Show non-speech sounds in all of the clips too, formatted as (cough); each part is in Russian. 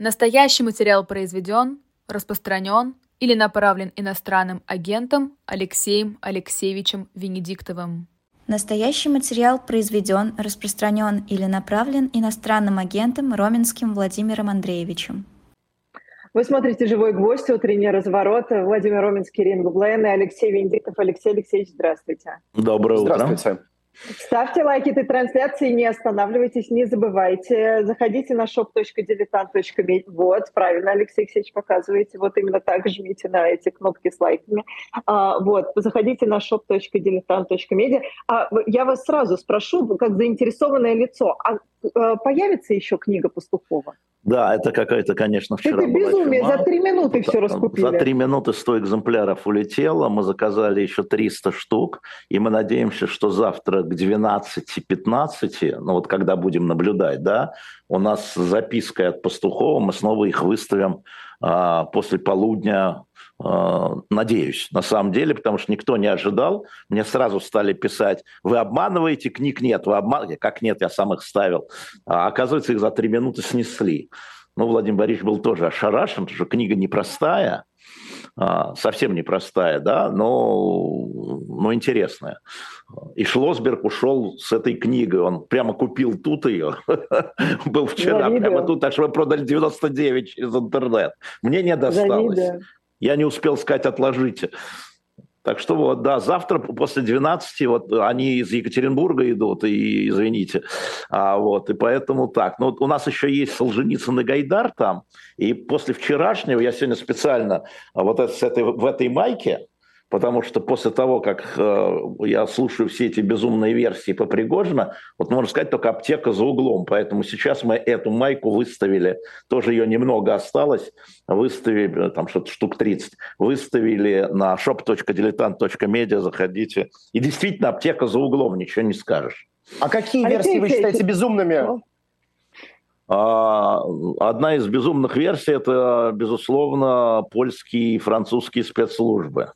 Настоящий материал произведен, распространен или направлен иностранным агентом Алексеем Алексеевичем Венедиктовым. Настоящий материал произведен, распространен или направлен иностранным агентом Роменским Владимиром Андреевичем. Вы смотрите «Живой гвоздь», утренний разворот. Владимир Роменский, Ринго Блейн и Алексей Венедиктов. Алексей Алексеевич, здравствуйте. Доброе утро. Здравствуйте. Ставьте лайки этой трансляции, не останавливайтесь, не забывайте. Заходите на shop.diletant.media. Вот, правильно, Алексей Алексеевич показываете. Вот именно так жмите на эти кнопки с лайками. А, вот, заходите на shop.diletant.media. А, я вас сразу спрошу, как заинтересованное лицо, а, а появится еще книга Пастухова? Да, это какая-то, конечно, вчера Это безумие, за три минуты все раскупили. За три минуты 100 экземпляров улетело, мы заказали еще 300 штук, и мы надеемся, что завтра к 12-15, ну вот когда будем наблюдать, да, у нас с запиской от Пастухова, мы снова их выставим а, после полудня надеюсь, на самом деле, потому что никто не ожидал. Мне сразу стали писать, вы обманываете, книг нет, вы обманываете. Как нет, я сам их ставил. А, оказывается, их за три минуты снесли. Ну, Владимир Борисович был тоже ошарашен, потому что книга непростая, а, совсем непростая, да, но, но интересная. И Шлосберг ушел с этой книгой, он прямо купил тут ее, (laughs) был вчера, прямо тут, так что мы продали 99 через интернет. Мне не досталось. Я не успел сказать «отложите». Так что вот, да, завтра после 12, вот они из Екатеринбурга идут, и извините, а, вот, и поэтому так. Но вот у нас еще есть Солженицын и Гайдар там, и после вчерашнего я сегодня специально вот с этой, в этой майке, потому что после того, как э, я слушаю все эти безумные версии по Пригожина, вот можно сказать, только аптека за углом. Поэтому сейчас мы эту майку выставили, тоже ее немного осталось, выставили, э, там что-то штук 30, выставили на shop.diletant.media, заходите. И действительно, аптека за углом, ничего не скажешь. А какие версии вы считаете безумными? А, одна из безумных версий – это, безусловно, польские и французские спецслужбы.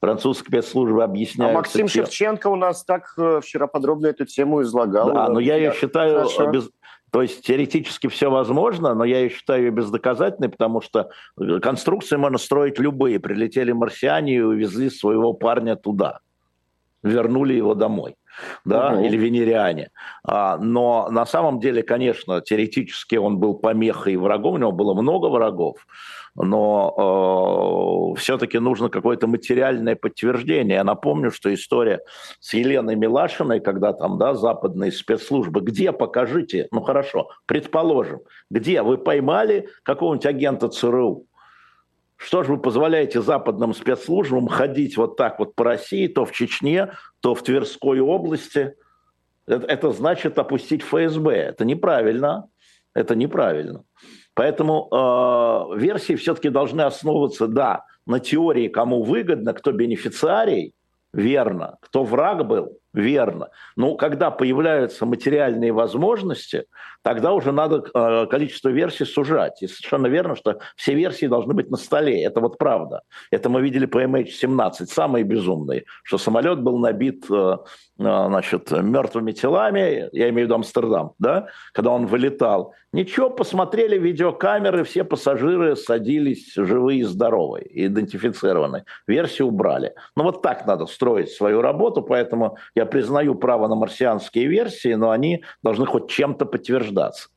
Французские спецслужбы объясняют... А Максим тем... Шевченко у нас так э, вчера подробно эту тему излагал. Да, но я ее считаю... Без... То есть теоретически все возможно, но я ее считаю ее бездоказательной, потому что э, конструкции можно строить любые. Прилетели марсиане и увезли своего парня туда. Вернули его домой да, угу. или венериане. А, но на самом деле, конечно, теоретически он был помехой и врагом, у него было много врагов, но э, все-таки нужно какое-то материальное подтверждение. Я напомню, что история с Еленой Милашиной, когда там, да, западные спецслужбы, где, покажите, ну хорошо, предположим, где вы поймали какого-нибудь агента ЦРУ, что же вы позволяете западным спецслужбам ходить вот так вот по России, то в Чечне, то в Тверской области? Это, это значит опустить ФСБ. Это неправильно. Это неправильно. Поэтому э, версии все-таки должны основываться, да, на теории, кому выгодно, кто бенефициарий, верно. Кто враг был, верно. Но когда появляются материальные возможности, тогда уже надо э, количество версий сужать. И совершенно верно, что все версии должны быть на столе. Это вот правда. Это мы видели по MH17, самые безумные, что самолет был набит э, э, значит, мертвыми телами, я имею в виду Амстердам, да, когда он вылетал. Ничего, посмотрели видеокамеры, все пассажиры садились живые и здоровые, идентифицированные. Версию убрали. Ну вот так надо строить свою работу, поэтому я признаю право на марсианские версии, но они должны хоть чем-то подтверждаться.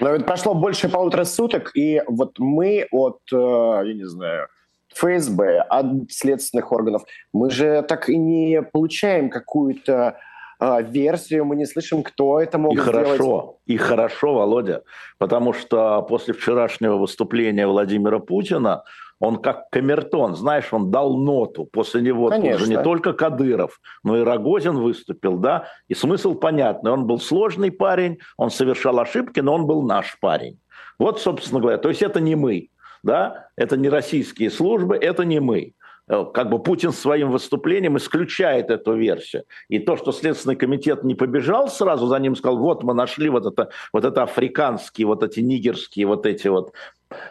Но ведь прошло больше полутора суток, и вот мы от, э, я не знаю, ФСБ, от следственных органов, мы же так и не получаем какую-то э, версию, мы не слышим, кто это мог и сделать. Хорошо, и хорошо, Володя, потому что после вчерашнего выступления Владимира Путина он как камертон, знаешь, он дал ноту. После него Конечно. тоже не только Кадыров, но и Рогозин выступил, да. И смысл понятный. Он был сложный парень, он совершал ошибки, но он был наш парень. Вот, собственно говоря, то есть это не мы, да, это не российские службы, это не мы. Э, как бы Путин своим выступлением исключает эту версию. И то, что Следственный комитет не побежал сразу за ним, сказал, вот мы нашли вот это, вот это африканские, вот эти нигерские, вот эти вот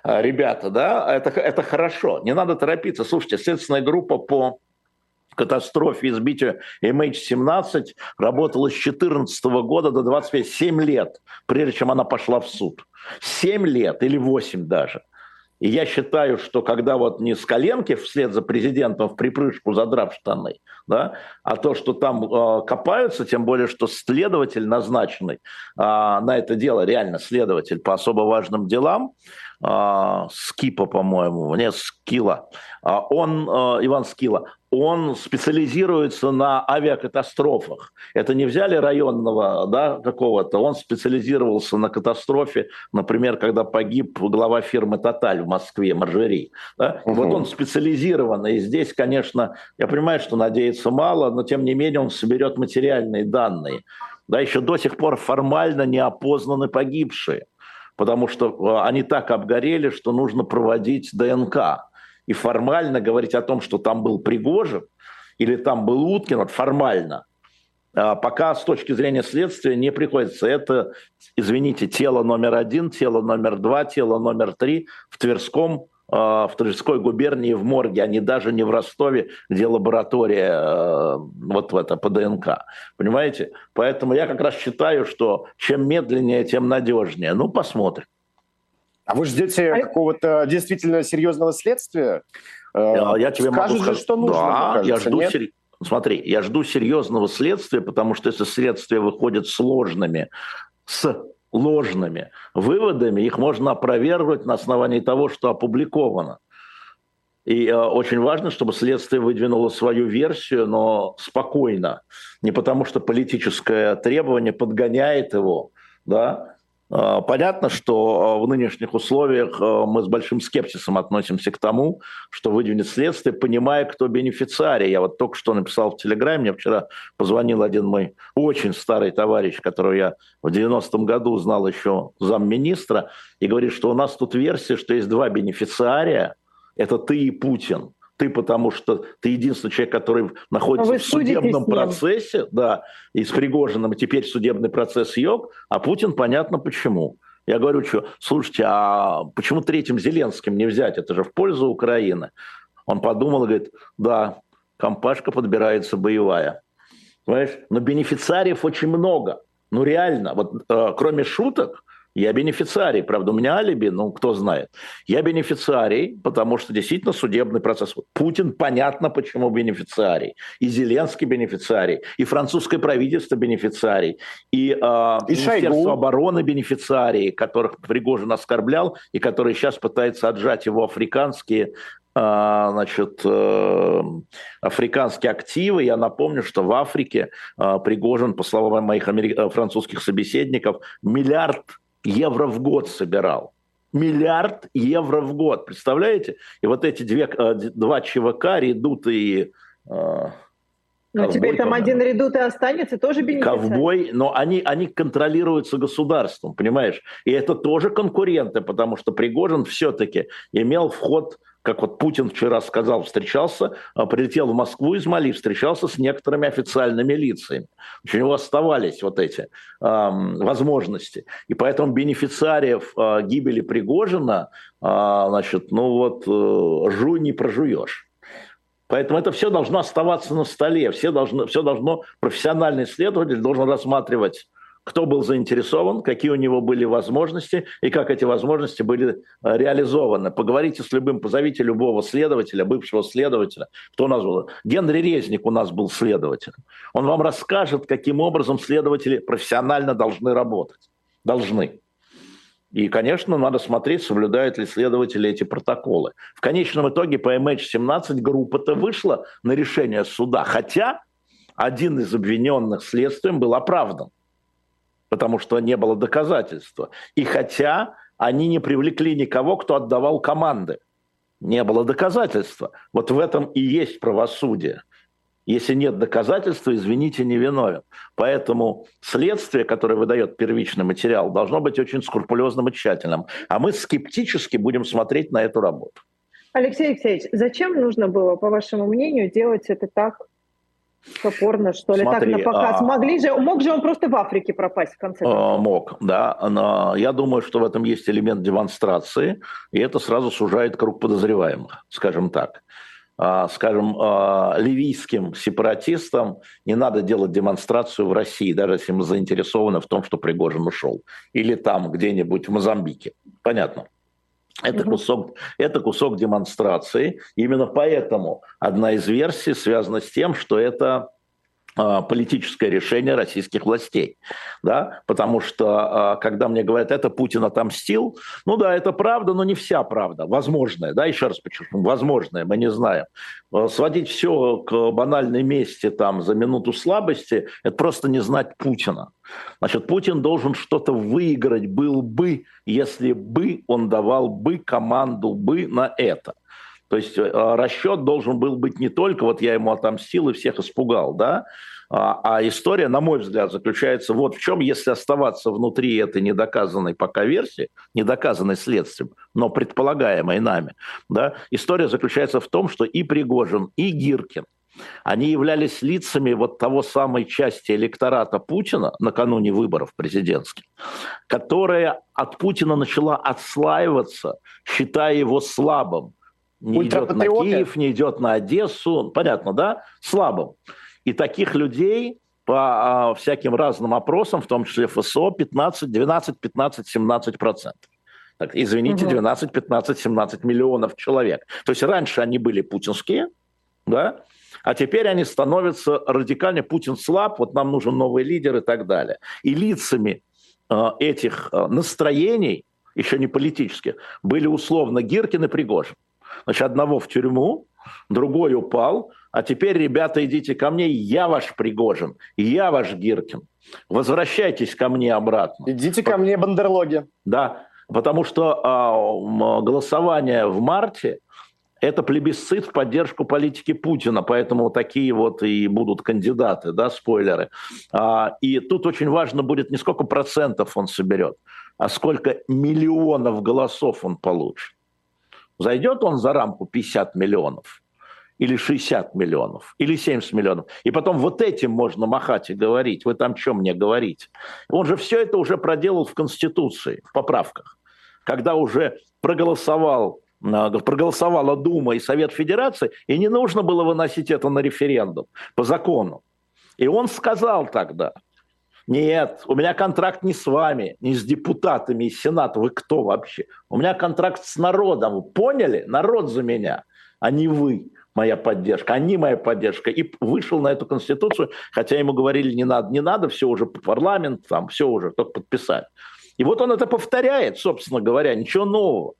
э, ребята, да, это, это хорошо, не надо торопиться. Слушайте, следственная группа по катастрофе избития MH17 работала с 14 года до 25, 7 лет, прежде чем она пошла в суд. 7 лет или 8 даже. И я считаю, что когда вот не с коленки вслед за президентом в припрыжку задрав штаны, да, а то, что там э, копаются, тем более, что следователь назначенный э, на это дело, реально следователь по особо важным делам, э, Скипа, по-моему, не Скила, э, он, э, Иван Скила, он специализируется на авиакатастрофах. Это не взяли районного да, какого-то, он специализировался на катастрофе, например, когда погиб глава фирмы «Тоталь» в Москве, Маржери. Да? Угу. Вот он специализированный. И здесь, конечно, я понимаю, что надеяться мало, но тем не менее он соберет материальные данные. Да, еще до сих пор формально не опознаны погибшие, потому что э, они так обгорели, что нужно проводить ДНК и формально говорить о том, что там был Пригожин или там был Уткин, вот формально, а, пока с точки зрения следствия не приходится. Это, извините, тело номер один, тело номер два, тело номер три в Тверском а, в Тверской губернии в морге, а не даже не в Ростове, где лаборатория а, вот в это по ДНК. Понимаете? Поэтому я как раз считаю, что чем медленнее, тем надежнее. Ну, посмотрим. А вы ждете а... какого-то действительно серьезного следствия? Э, я тебе Скажут могу сказать, что нужно. Да, кажется, я жду нет? Сер... Смотри, я жду серьезного следствия, потому что если следствие выходит сложными, с ложными выводами, их можно опровергнуть на основании того, что опубликовано. И э, очень важно, чтобы следствие выдвинуло свою версию, но спокойно. Не потому, что политическое требование подгоняет его, да, а, понятно, что а, в нынешних условиях а, мы с большим скепсисом относимся к тому, что выдвинет следствие, понимая, кто бенефициарий. Я вот только что написал в Телеграме, мне вчера позвонил один мой очень старый товарищ, которого я в 90-м году знал еще замминистра, и говорит, что у нас тут версия, что есть два бенефициария, это ты и Путин ты, потому что ты единственный человек, который находится в судебном процессе, да, и с Пригожиным теперь судебный процесс йог, а Путин понятно почему. Я говорю, что, слушайте, а почему третьим Зеленским не взять? Это же в пользу Украины. Он подумал и говорит, да, компашка подбирается боевая. Понимаешь? Но бенефициариев очень много. Ну реально, вот э, кроме шуток, я бенефициарий, правда, у меня алиби, ну, кто знает. Я бенефициарий, потому что действительно судебный процесс. Путин, понятно, почему бенефициарий. И Зеленский бенефициарий, и французское правительство бенефициарий, и, э, и Министерство Шойгу. обороны бенефициарий, которых Пригожин оскорблял, и которые сейчас пытаются отжать его африканские а, значит, э, африканские активы. Я напомню, что в Африке а, Пригожин, по словам моих э, французских собеседников, миллиард евро в год собирал. Миллиард евро в год, представляете? И вот эти две, э, два ЧВК, Редут и... Э, ну, теперь там один редут и останется, тоже бенефициар. Ковбой, но они, они контролируются государством, понимаешь? И это тоже конкуренты, потому что Пригожин все-таки имел вход как вот Путин вчера сказал, встречался, а, прилетел в Москву из Мали, встречался с некоторыми официальными лицами. У него оставались вот эти э, возможности. И поэтому бенефициариев э, гибели Пригожина, э, значит, ну вот, э, жуй не прожуешь. Поэтому это все должно оставаться на столе, все должно, все должно, профессиональный исследователь должен рассматривать кто был заинтересован, какие у него были возможности и как эти возможности были э, реализованы. Поговорите с любым, позовите любого следователя, бывшего следователя, кто у нас был. Генри Резник у нас был следователем. Он вам расскажет, каким образом следователи профессионально должны работать. Должны. И, конечно, надо смотреть, соблюдают ли следователи эти протоколы. В конечном итоге по MH17 группа-то вышла на решение суда, хотя один из обвиненных следствием был оправдан потому что не было доказательства. И хотя они не привлекли никого, кто отдавал команды, не было доказательства. Вот в этом и есть правосудие. Если нет доказательства, извините, не виновен. Поэтому следствие, которое выдает первичный материал, должно быть очень скрупулезным и тщательным. А мы скептически будем смотреть на эту работу. Алексей Алексеевич, зачем нужно было, по вашему мнению, делать это так Топорно, что ли, Смотри, так на показ. А... Могли же, мог же он просто в Африке пропасть в конце концов? А, мог, да. Но я думаю, что в этом есть элемент демонстрации, и это сразу сужает круг подозреваемых, скажем так. А, скажем, а, ливийским сепаратистам не надо делать демонстрацию в России, даже если мы заинтересованы в том, что Пригожин ушел. Или там где-нибудь в Мозамбике. Понятно. Это кусок, это кусок демонстрации. Именно поэтому одна из версий связана с тем, что это политическое решение российских властей. Да? Потому что, а, когда мне говорят, это Путин отомстил, ну да, это правда, но не вся правда, возможная. Да? Еще раз подчеркну, возможная, мы не знаем. А, сводить все к банальной мести там, за минуту слабости, это просто не знать Путина. Значит, Путин должен что-то выиграть был бы, если бы он давал бы команду бы на это. То есть э, расчет должен был быть не только вот я ему отомстил и всех испугал, да, а, а история, на мой взгляд, заключается вот в чем, если оставаться внутри этой недоказанной пока версии, недоказанной следствием, но предполагаемой нами, да, история заключается в том, что и Пригожин, и Гиркин, они являлись лицами вот того самой части электората Путина накануне выборов президентских, которая от Путина начала отслаиваться, считая его слабым, не идет на Киев, не идет на Одессу, понятно, да, слабым. И таких людей по а, всяким разным опросам, в том числе ФСО, 15, 12, 15, 17 процентов. Так, извините, 12, 15, 17 миллионов человек. То есть раньше они были путинские, да, а теперь они становятся радикально Путин слаб, вот нам нужен новый лидер и так далее. И лицами э, этих э, настроений, еще не политических, были условно Гиркин и Пригожин. Значит, одного в тюрьму, другой упал, а теперь, ребята, идите ко мне, я ваш Пригожин, я ваш Гиркин. Возвращайтесь ко мне обратно. Идите ко мне, бандерлоги. Да, потому что а, голосование в марте – это плебисцит в поддержку политики Путина, поэтому такие вот и будут кандидаты, да, спойлеры. А, и тут очень важно будет не сколько процентов он соберет, а сколько миллионов голосов он получит. Зайдет он за рамку 50 миллионов или 60 миллионов, или 70 миллионов. И потом вот этим можно махать и говорить. Вы там что мне говорить? Он же все это уже проделал в Конституции, в поправках. Когда уже проголосовал а, проголосовала Дума и Совет Федерации, и не нужно было выносить это на референдум по закону. И он сказал тогда, нет, у меня контракт не с вами, не с депутатами из Сената. Вы кто вообще? У меня контракт с народом. Поняли? Народ за меня, а не вы моя поддержка, они моя поддержка. И вышел на эту конституцию, хотя ему говорили, не надо, не надо, все уже парламент, там все уже, только подписать. И вот он это повторяет, собственно говоря, ничего нового.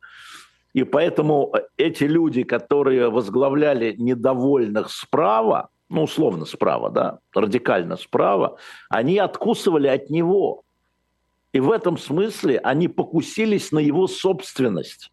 И поэтому эти люди, которые возглавляли недовольных справа, ну, условно справа, да, радикально справа, они откусывали от него. И в этом смысле они покусились на его собственность.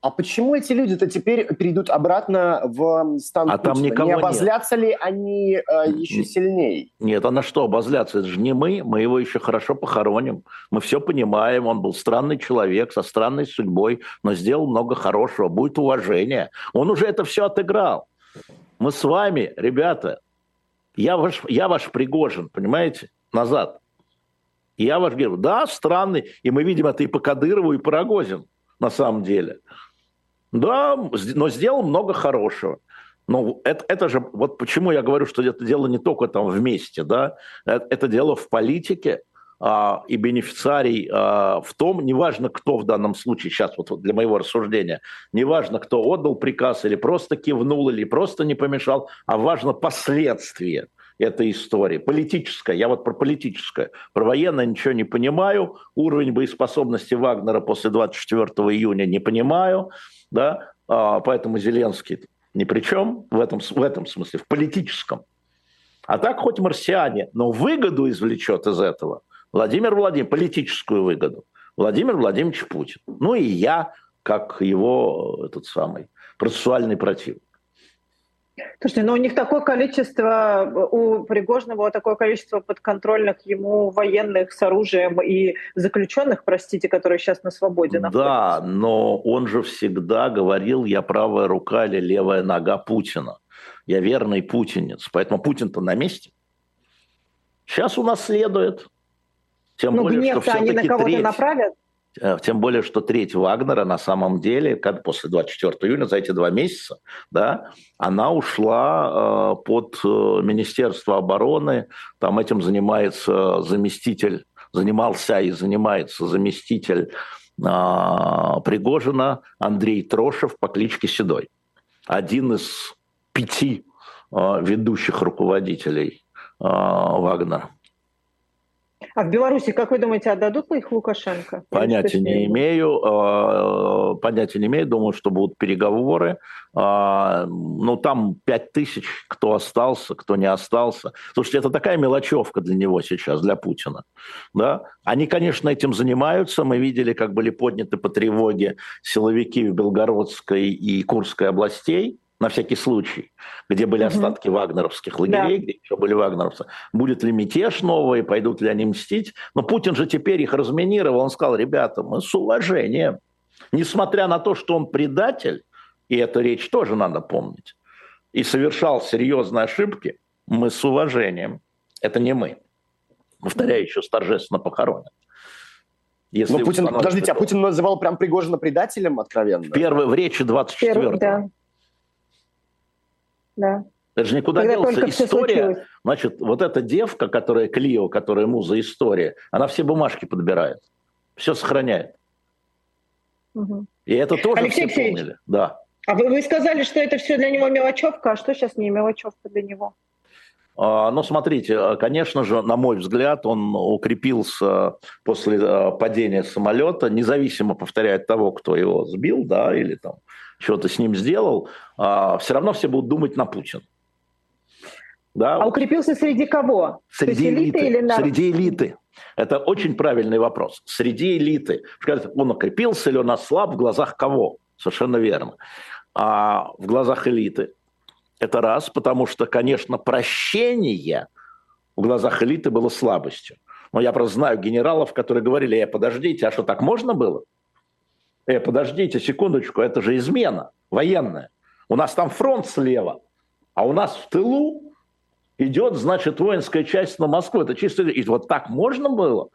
А почему эти люди-то теперь перейдут обратно в стан а Там никого не обозлятся нет. ли они э, еще сильнее? Нет, а на что обозляться? Это же не мы, мы его еще хорошо похороним. Мы все понимаем, он был странный человек со странной судьбой, но сделал много хорошего, будет уважение. Он уже это все отыграл. Мы с вами, ребята, я ваш, я ваш Пригожин, понимаете, назад. Я ваш герой. Да, странный. И мы видим это и по Кадырову, и по Рогозину, на самом деле. Да, но сделал много хорошего. Но это, это же, вот почему я говорю, что это дело не только там вместе, да, это, это дело в политике, и бенефициарий а, в том, неважно кто в данном случае, сейчас вот для моего рассуждения, неважно кто отдал приказ или просто кивнул, или просто не помешал, а важно последствия этой истории. Политическая, я вот про политическое. Про военное ничего не понимаю. Уровень боеспособности Вагнера после 24 июня не понимаю. Да? А, поэтому Зеленский ни при чем в этом, в этом смысле, в политическом. А так хоть марсиане, но выгоду извлечет из этого – Владимир Владимирович, политическую выгоду. Владимир Владимирович Путин. Ну и я, как его этот самый процессуальный противник. Слушайте, ну у них такое количество, у Пригожного такое количество подконтрольных ему военных с оружием и заключенных, простите, которые сейчас на свободе находятся. Да, но он же всегда говорил, я правая рука или левая нога Путина. Я верный путинец. Поэтому Путин-то на месте. Сейчас у нас следует тем ну, более, что они на кого-то треть... направят? Э, тем более, что треть Вагнера на самом деле, как после 24 июня, за эти два месяца, да, она ушла э, под э, Министерство обороны. Там этим занимается заместитель, занимался и занимается заместитель э, Пригожина Андрей Трошев по кличке Седой. Один из пяти э, ведущих руководителей э, Вагнера. А в Беларуси, как вы думаете, отдадут ли их Лукашенко? Понятия не имею. А, понятия не имею. Думаю, что будут переговоры. А, ну, там пять тысяч, кто остался, кто не остался. Слушайте, это такая мелочевка для него сейчас, для Путина. Да? Они, конечно, этим занимаются. Мы видели, как были подняты по тревоге силовики в Белгородской и Курской областей на всякий случай, где были остатки угу. вагнеровских лагерей, да. где еще были вагнеровцы. Будет ли мятеж новый, пойдут ли они мстить? Но Путин же теперь их разминировал. Он сказал, ребята, мы с уважением, несмотря на то, что он предатель, и эту речь тоже надо помнить, и совершал серьезные ошибки, мы с уважением. Это не мы. Повторяю, еще с торжественно похоронен. Если Но Путин, подождите, а Путин называл прям Пригожина предателем откровенно? Первый в речи 24-го. Да да. Это же никуда Когда делся. История, значит, вот эта девка, которая Клио, которая муза история, она все бумажки подбирает, все сохраняет. Угу. И это тоже Алексей все помнили. Да. А вы, вы сказали, что это все для него мелочевка, а что сейчас не мелочевка для него? А, ну, смотрите, конечно же, на мой взгляд, он укрепился после а, падения самолета, независимо, повторяю, от того, кто его сбил, да, или там что-то с ним сделал, а, все равно все будут думать на Путин. Да? А укрепился среди кого? Среди элиты. Или на... Среди элиты. Это очень правильный вопрос. Среди элиты. Он укрепился или он ослаб в глазах кого? Совершенно верно. А в глазах элиты. Это раз, потому что, конечно, прощение в глазах элиты было слабостью. Но я просто знаю генералов, которые говорили, э, подождите, а что, так можно было? Э, подождите секундочку, это же измена военная. У нас там фронт слева, а у нас в тылу идет, значит, воинская часть на Москву. Это чисто... И вот так можно было?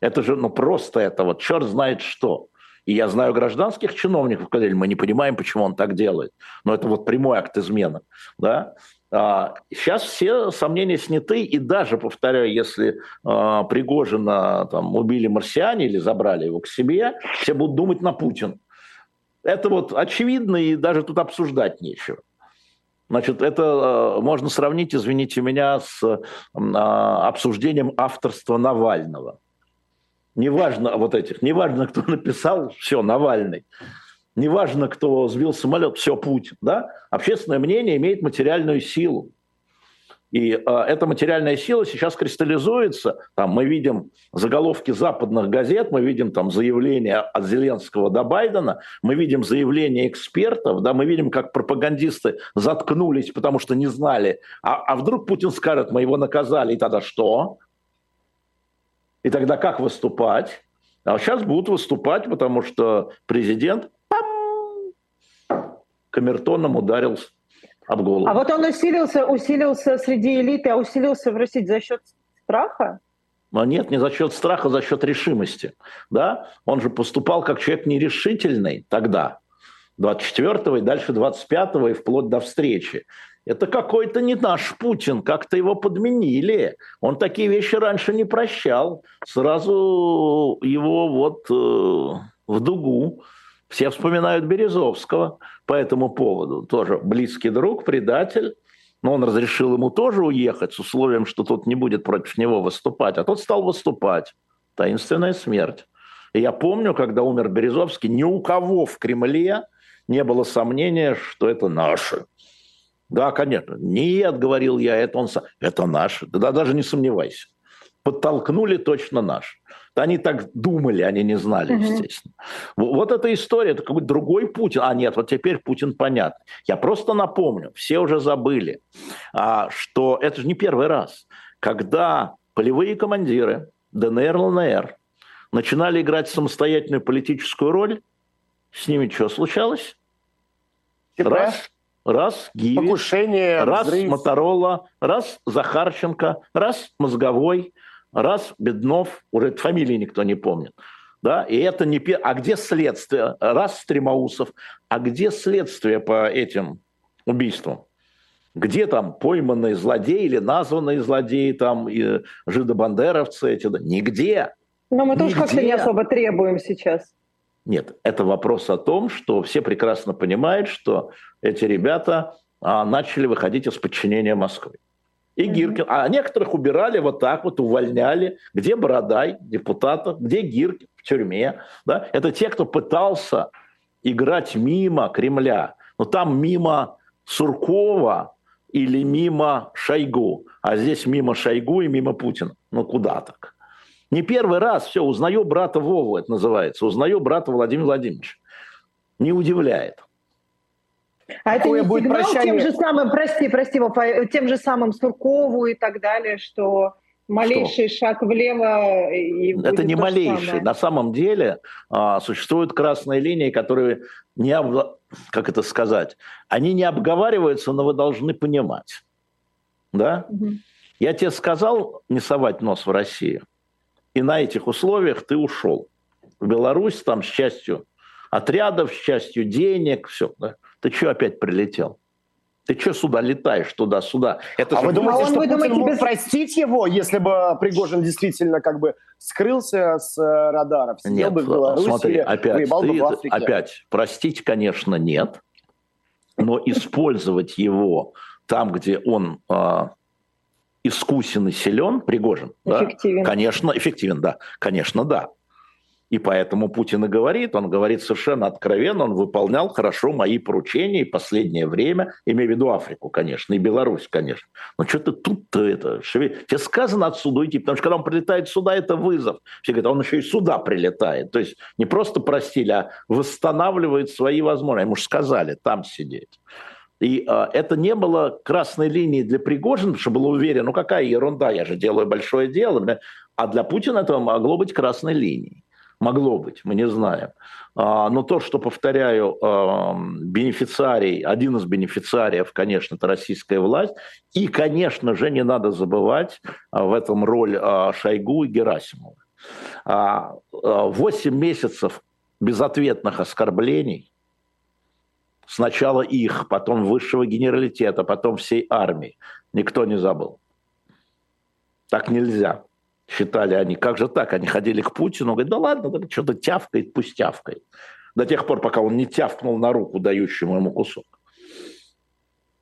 Это же, ну, просто это вот черт знает что. И я знаю гражданских чиновников, которые мы не понимаем, почему он так делает. Но это вот прямой акт измены. Да? А, сейчас все сомнения сняты, и даже, повторяю, если а, Пригожина там, убили марсиане или забрали его к себе, все будут думать на Путин. Это вот очевидно, и даже тут обсуждать нечего. Значит, это а, можно сравнить, извините меня, с обсуждением авторства Навального. Неважно вот этих, неважно, кто написал, все, Навальный неважно, кто сбил самолет, все Путин, да, общественное мнение имеет материальную силу. И э, эта материальная сила сейчас кристаллизуется. Там мы видим заголовки западных газет, мы видим там заявления от Зеленского до Байдена, мы видим заявления экспертов, да, мы видим, как пропагандисты заткнулись, потому что не знали. А, а вдруг Путин скажет, мы его наказали, и тогда что? И тогда как выступать? А сейчас будут выступать, потому что президент камертоном ударил об голову. А вот он усилился, усилился среди элиты, а усилился в России за счет страха? Но нет, не за счет страха, а за счет решимости. Да? Он же поступал как человек нерешительный тогда, 24-го и дальше 25-го и вплоть до встречи. Это какой-то не наш Путин, как-то его подменили. Он такие вещи раньше не прощал. Сразу его вот э, в дугу. Все вспоминают Березовского по этому поводу. Тоже близкий друг, предатель. Но он разрешил ему тоже уехать с условием, что тот не будет против него выступать. А тот стал выступать. Таинственная смерть. И я помню, когда умер Березовский, ни у кого в Кремле не было сомнения, что это наши. Да, конечно. Нет, говорил я, это он сам. Это наши. Да даже не сомневайся. Подтолкнули точно наш. Они так думали, они не знали, естественно. Mm-hmm. Вот эта история, это какой-то другой Путин. А нет, вот теперь Путин понятно. Я просто напомню, все уже забыли, а, что это же не первый раз, когда полевые командиры ДНР, ЛНР начинали играть самостоятельную политическую роль, с ними что случалось? Типа? Раз, раз Гиви, Покушение, раз взрыв. Моторола, раз Захарченко, раз Мозговой – Раз Беднов, уже фамилии никто не помнит. Да? И это не... А где следствие? Раз Стремоусов. А где следствие по этим убийствам? Где там пойманные злодеи или названные злодеи, там и жидобандеровцы эти? Да? Нигде. Но мы тоже как-то не особо требуем сейчас. Нет, это вопрос о том, что все прекрасно понимают, что эти ребята а, начали выходить из подчинения Москвы. И Гиркин. А некоторых убирали вот так вот, увольняли. Где Бородай, депутата, где Гиркин в тюрьме. Да? Это те, кто пытался играть мимо Кремля. Но там мимо Суркова или мимо Шойгу. А здесь мимо Шойгу и мимо Путина. Ну куда так? Не первый раз, все, узнаю брата Вову, это называется. Узнаю брата Владимира Владимировича. Не удивляет. А это не будет сигнал прощание... тем же самым, прости, прости, Вов, а тем же самым Суркову и так далее, что малейший что? шаг влево и Это не малейший. Самое. На самом деле а, существуют красные линии, которые не об... как это сказать, они не обговариваются, но вы должны понимать, да? Угу. Я тебе сказал не совать нос в Россию, и на этих условиях ты ушел в Беларусь там с частью отрядов, с частью денег, все, да? Ты что опять прилетел? Ты что сюда летаешь, туда-сюда? Это а вы думаете, а что Путин думаете, мог без... простить его, если бы Пригожин действительно как бы скрылся с э, радаров, сидел нет, бы в Беларуси, смотри, опять, ты, опять, простить, конечно, нет, но использовать его там, где он э, искусен и силен, Пригожин, эффективен. Да, конечно, эффективен, да, конечно, да. И поэтому Путин и говорит, он говорит совершенно откровенно, он выполнял хорошо мои поручения и последнее время, имея в виду Африку, конечно, и Беларусь, конечно. Но что ты тут-то это, шеве... тебе сказано отсюда уйти, потому что когда он прилетает сюда, это вызов. Все говорят, он еще и сюда прилетает. То есть не просто простили, а восстанавливает свои возможности. Ему же сказали там сидеть. И э, это не было красной линией для Пригожина, потому что было уверен, ну какая ерунда, я же делаю большое дело. А для Путина это могло быть красной линией. Могло быть, мы не знаем. А, но то, что, повторяю, бенефициарий, один из бенефициариев, конечно, это российская власть. И, конечно же, не надо забывать а, в этом роль а, Шойгу и Герасимова. Восемь месяцев безответных оскорблений, сначала их, потом высшего генералитета, потом всей армии, никто не забыл. Так нельзя считали они. Как же так? Они ходили к Путину, говорят, да ладно, да, что-то тявкает, пусть тявкает. До тех пор, пока он не тявкнул на руку, дающему ему кусок.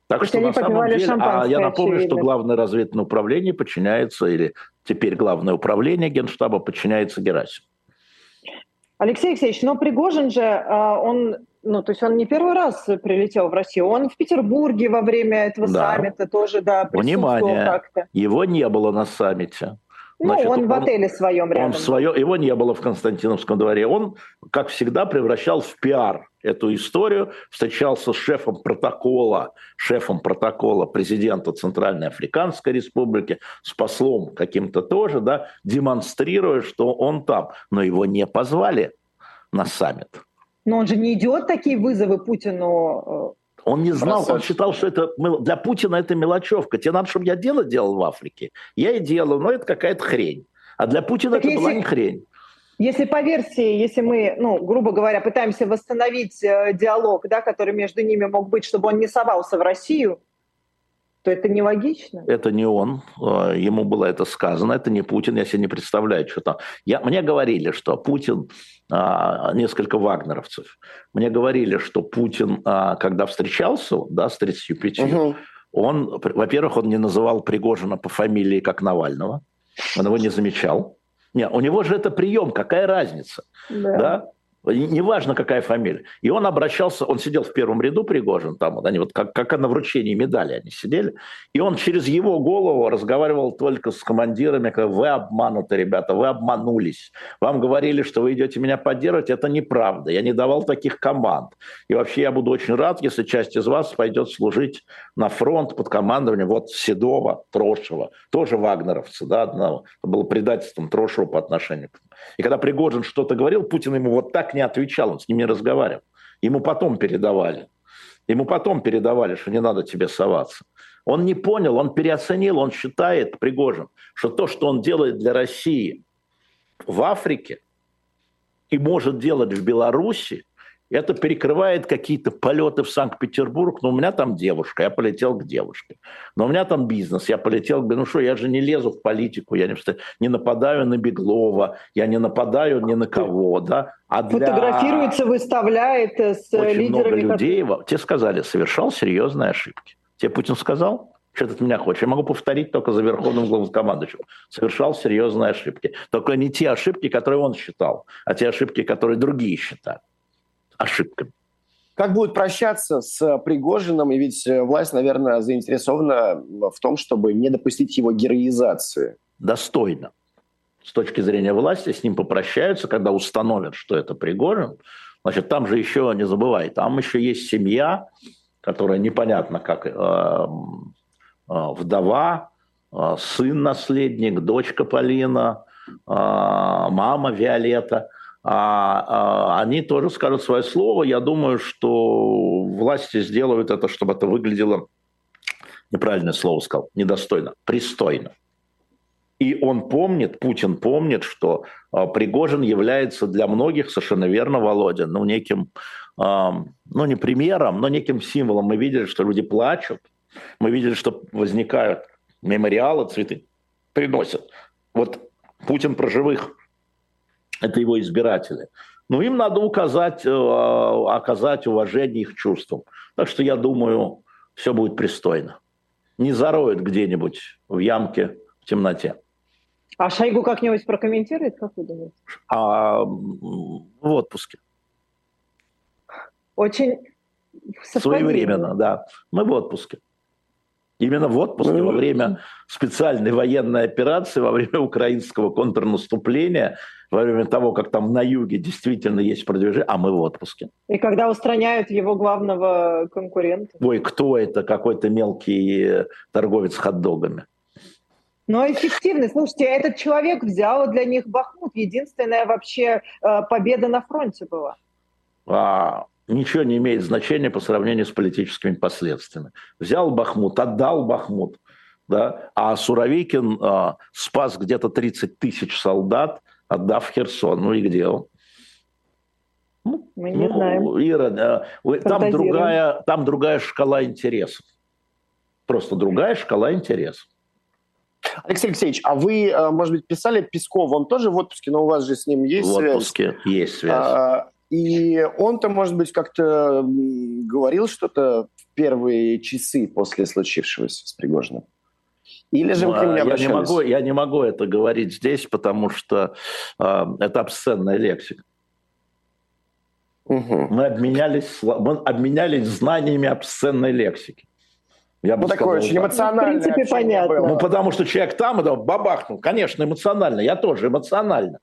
Так что на самом деле, а я напомню, очевидно. что главное разведывательное управление подчиняется, или теперь главное управление Генштаба подчиняется Герасиму. Алексей Алексеевич, но Пригожин же, а, он, ну, то есть он не первый раз прилетел в Россию, он в Петербурге во время этого да. саммита тоже, да, присутствовал Внимание, как-то. его не было на саммите. Ну, Значит, он в отеле своем рядом. Он в свое, его не было в Константиновском дворе. Он, как всегда, превращал в пиар эту историю, встречался с шефом протокола, шефом протокола президента Центральной Африканской Республики, с послом каким-то тоже, да, демонстрируя, что он там. Но его не позвали на саммит. Но он же не идет такие вызовы Путину э, он не знал, Красавчик. он считал, что это для Путина это мелочевка. Тебе надо, чтобы я дело делал в Африке. Я и делаю, но это какая-то хрень. А для Путина так это если, была не хрень. Если по версии, если мы, ну, грубо говоря, пытаемся восстановить э, диалог, да, который между ними мог быть, чтобы он не совался в Россию, то это нелогично. Это не он, э, ему было это сказано, это не Путин, я себе не представляю, что там. Я, мне говорили, что Путин, а, несколько вагнеровцев, мне говорили, что Путин, а, когда встречался да, с 35, угу. он, во-первых, он не называл Пригожина по фамилии как Навального, он его не замечал. Нет, у него же это прием, какая разница? Да. да? Неважно какая фамилия. И он обращался, он сидел в первом ряду Пригожин, там вот они вот как, как на вручении медали они сидели, и он через его голову разговаривал только с командирами, как вы обмануты, ребята, вы обманулись. Вам говорили, что вы идете меня поддерживать, это неправда. Я не давал таких команд. И вообще я буду очень рад, если часть из вас пойдет служить на фронт под командованием вот Седова, Трошева, тоже вагнеровцы, да, одного. Это было предательством Трошева по отношению к и когда Пригожин что-то говорил, Путин ему вот так не отвечал, он с ним не разговаривал. Ему потом передавали. Ему потом передавали, что не надо тебе соваться. Он не понял, он переоценил, он считает, Пригожин, что то, что он делает для России в Африке, и может делать в Беларуси, это перекрывает какие-то полеты в Санкт-Петербург. Но у меня там девушка, я полетел к девушке. Но у меня там бизнес, я полетел к... Ну что, я же не лезу в политику, я не, не нападаю на Беглова, я не нападаю ни на кого, да. А для... Фотографируется, выставляет с Очень лидерами... много людей, те сказали, совершал серьезные ошибки. Тебе Путин сказал? Что ты от меня хочешь? Я могу повторить только за верховным главнокомандующим. Совершал серьезные ошибки. Только не те ошибки, которые он считал, а те ошибки, которые другие считают ошибками. Как будет прощаться с Пригожиным? И ведь э, власть, наверное, заинтересована в том, чтобы не допустить его героизации. Достойно. С точки зрения власти с ним попрощаются, когда установят, что это Пригожин. Значит, там же еще, не забывай, там еще есть семья, которая непонятно как э, э, вдова, э, сын наследник, дочка Полина, э, мама Виолетта а, а, они тоже скажут свое слово. Я думаю, что власти сделают это, чтобы это выглядело, неправильное слово сказал, недостойно, пристойно. И он помнит, Путин помнит, что а, Пригожин является для многих, совершенно верно, Володя, ну, неким, ну, не примером, но неким символом. Мы видели, что люди плачут, мы видели, что возникают мемориалы, цветы приносят. Вот Путин про живых это его избиратели. Но им надо указать, э, оказать уважение их чувствам. Так что я думаю, все будет пристойно. Не зароют где-нибудь в ямке в темноте. А Шойгу как-нибудь прокомментирует, как вы думаете? А, в отпуске. Очень Своевременно, да. Мы в отпуске. Именно в отпуске ну, во время специальной военной операции, во время украинского контрнаступления, во время того, как там на юге действительно есть продвижение, а мы в отпуске. И когда устраняют его главного конкурента. Ой, кто это? Какой-то мелкий э, торговец хот-догами. Но эффективный. Слушайте, этот человек взял для них Бахмут. Единственная вообще э, победа на фронте была. А, ничего не имеет значения по сравнению с политическими последствиями. Взял Бахмут, отдал Бахмут, да, а Суровикин а, спас где-то 30 тысяч солдат, отдав Херсон. Ну и где он? Ну, Мы не ну, знаем. Ира, там другая, там другая шкала интересов. Просто другая шкала интересов. Алексей Алексеевич, а вы, а, может быть, писали Песков, он тоже в отпуске, но у вас же с ним есть связь? В отпуске есть связь. А, и он-то, может быть, как-то говорил что-то в первые часы после случившегося с Пригожиным? Или же вы к ним не обращались? Я не могу, я не могу это говорить здесь, потому что э, это обсценная лексика. Угу. Мы, обменялись, мы обменялись знаниями обсценной лексики. Я ну, бы такое сказал, очень эмоциональное. Ну, в принципе, понятно. Было. Ну, потому что человек там да, бабахнул. Конечно, эмоционально. Я тоже эмоционально.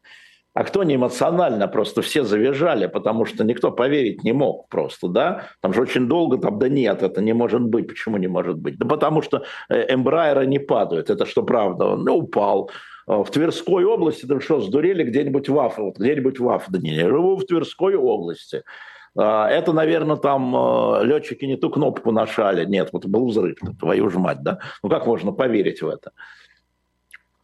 А кто не эмоционально, просто все завизжали, потому что никто поверить не мог просто, да? Там же очень долго, там, да нет, это не может быть. Почему не может быть? Да потому что э, эмбрайеры не падают, это что правда, он ну, упал. А в Тверской области, там что, сдурели где-нибудь в Аф, вот, где-нибудь в Аф, да не, живу в Тверской области. А, это, наверное, там э, летчики не ту кнопку нажали. Нет, вот был взрыв, твою ж мать, да? Ну как можно поверить в это?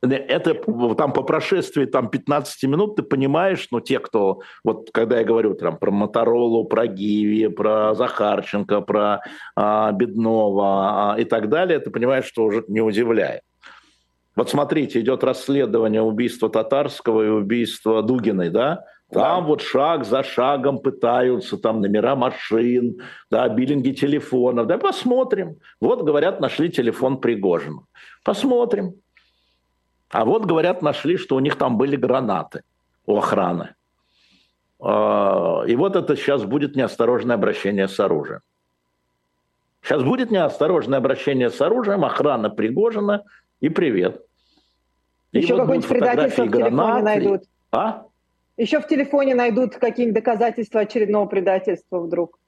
Это там по прошествии там, 15 минут ты понимаешь, ну, те, кто, вот когда я говорю там, про Моторолу, про Гиви, про Захарченко, про а, Беднова а, и так далее, ты понимаешь, что уже не удивляет. Вот смотрите, идет расследование убийства Татарского и убийства Дугиной, да? Там да. вот шаг за шагом пытаются, там номера машин, да, биллинги телефонов. Да, посмотрим. Вот, говорят, нашли телефон Пригожина. Посмотрим. А вот, говорят, нашли, что у них там были гранаты у охраны. А, и вот это сейчас будет неосторожное обращение с оружием. Сейчас будет неосторожное обращение с оружием, охрана Пригожина и привет. И Еще вот какое-нибудь предательство в телефоне найдут. А? Еще в телефоне найдут какие-нибудь доказательства очередного предательства вдруг.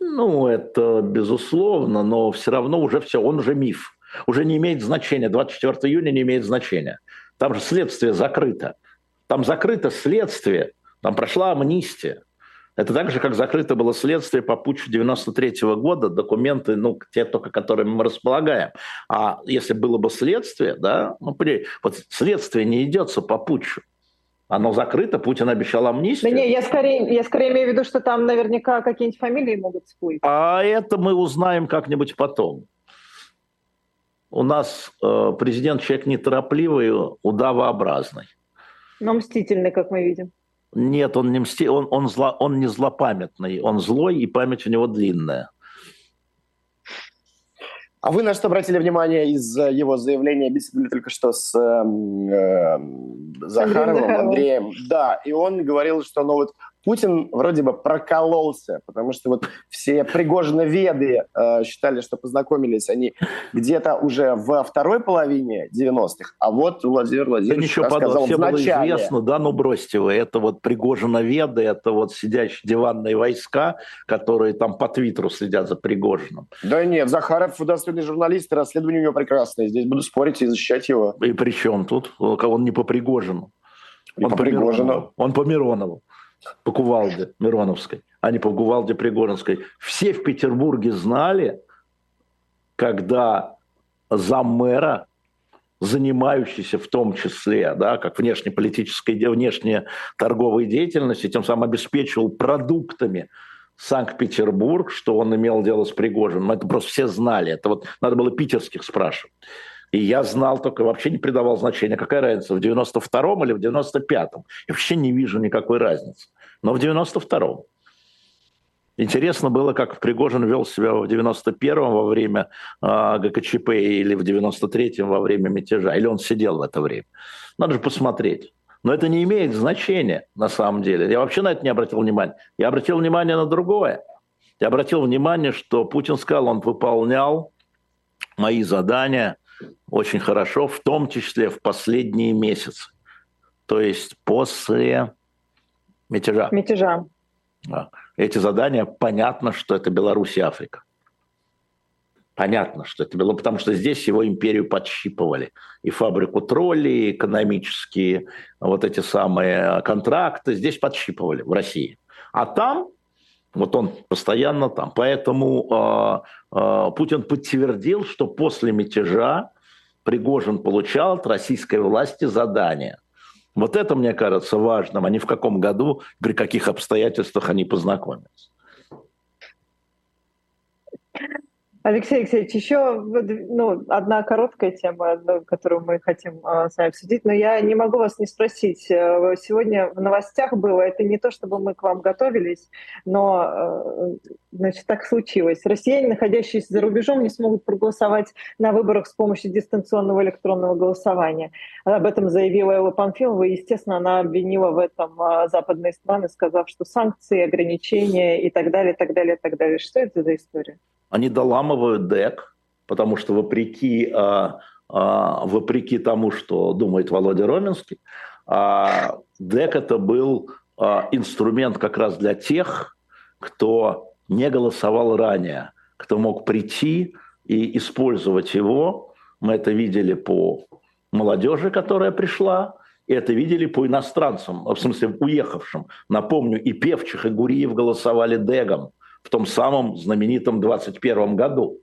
Ну, это безусловно, но все равно уже все, он уже миф уже не имеет значения. 24 июня не имеет значения. Там же следствие закрыто. Там закрыто следствие. Там прошла амнистия. Это так же, как закрыто было следствие по путчу 93 -го года, документы, ну, те только, которыми мы располагаем. А если было бы следствие, да, ну, при, вот следствие не идется по путчу. Оно закрыто, Путин обещал амнистию. Да не, я скорее, я скорее имею в виду, что там наверняка какие-нибудь фамилии могут всплыть. А это мы узнаем как-нибудь потом. У нас э, президент человек неторопливый, удавообразный. Но мстительный, как мы видим. Нет, он не мсти, он, он, зло, он не злопамятный, он злой, и память у него длинная. А вы на что обратили внимание из его заявления, беседовали только что с эм, э, Захаровым, Андреем? Да, и он говорил, что ну вот Путин вроде бы прокололся, потому что вот все Пригожиноведы э, считали, что познакомились они где-то уже во второй половине 90-х, а вот Владимир Владимирович да ничего подобного, все было известно, да, ну бросьте вы, это вот Пригожиноведы, это вот сидящие диванные войска, которые там по Твиттеру следят за Пригожиным. Да нет, Захаров достойный журналист, расследование у него прекрасное, здесь буду спорить и защищать его. И при чем тут? Он не по Пригожину. Он по, по Пригожину. Он по Миронову по Кувалде Мироновской, а не по Кувалде Пригоринской. Все в Петербурге знали, когда заммэра, занимающийся в том числе, да, как внешнеполитической, внешняя торговой деятельностью, тем самым обеспечивал продуктами Санкт-Петербург, что он имел дело с Пригожиным. Это просто все знали. Это вот надо было питерских спрашивать. И я знал, только вообще не придавал значения, какая разница, в 92-м или в 95-м. Я вообще не вижу никакой разницы. Но в 92-м. Интересно было, как Пригожин вел себя в 91-м во время э, ГКЧП или в 93-м во время мятежа. Или он сидел в это время. Надо же посмотреть. Но это не имеет значения на самом деле. Я вообще на это не обратил внимания. Я обратил внимание на другое. Я обратил внимание, что Путин сказал, он выполнял мои задания – очень хорошо, в том числе в последние месяцы. То есть после мятежа. Мятежа. Да. Эти задания, понятно, что это Беларусь и Африка. Понятно, что это было, потому что здесь его империю подщипывали. И фабрику троллей, экономические вот эти самые контракты здесь подщипывали в России. А там вот он постоянно там. Поэтому э, э, Путин подтвердил, что после мятежа Пригожин получал от российской власти задания. Вот это, мне кажется, важным, а не в каком году, при каких обстоятельствах они познакомились. Алексей Алексеевич, еще ну, одна короткая тема, которую мы хотим э, с вами обсудить, но я не могу вас не спросить. Э, сегодня в новостях было, это не то, чтобы мы к вам готовились, но э, значит, так случилось. Россияне, находящиеся за рубежом, не смогут проголосовать на выборах с помощью дистанционного электронного голосования. Об этом заявила Элла Панфилова, и, естественно, она обвинила в этом э, западные страны, сказав, что санкции, ограничения и так далее, так далее, так далее. Что это за история? Они доламывают ДЭК, потому что вопреки, а, а, вопреки тому, что думает Володя Роменский, а, ДЭК это был а, инструмент как раз для тех, кто не голосовал ранее, кто мог прийти и использовать его. Мы это видели по молодежи, которая пришла, и это видели по иностранцам, в смысле уехавшим. Напомню, и Певчих, и Гуриев голосовали Дегом в том самом знаменитом 21 году.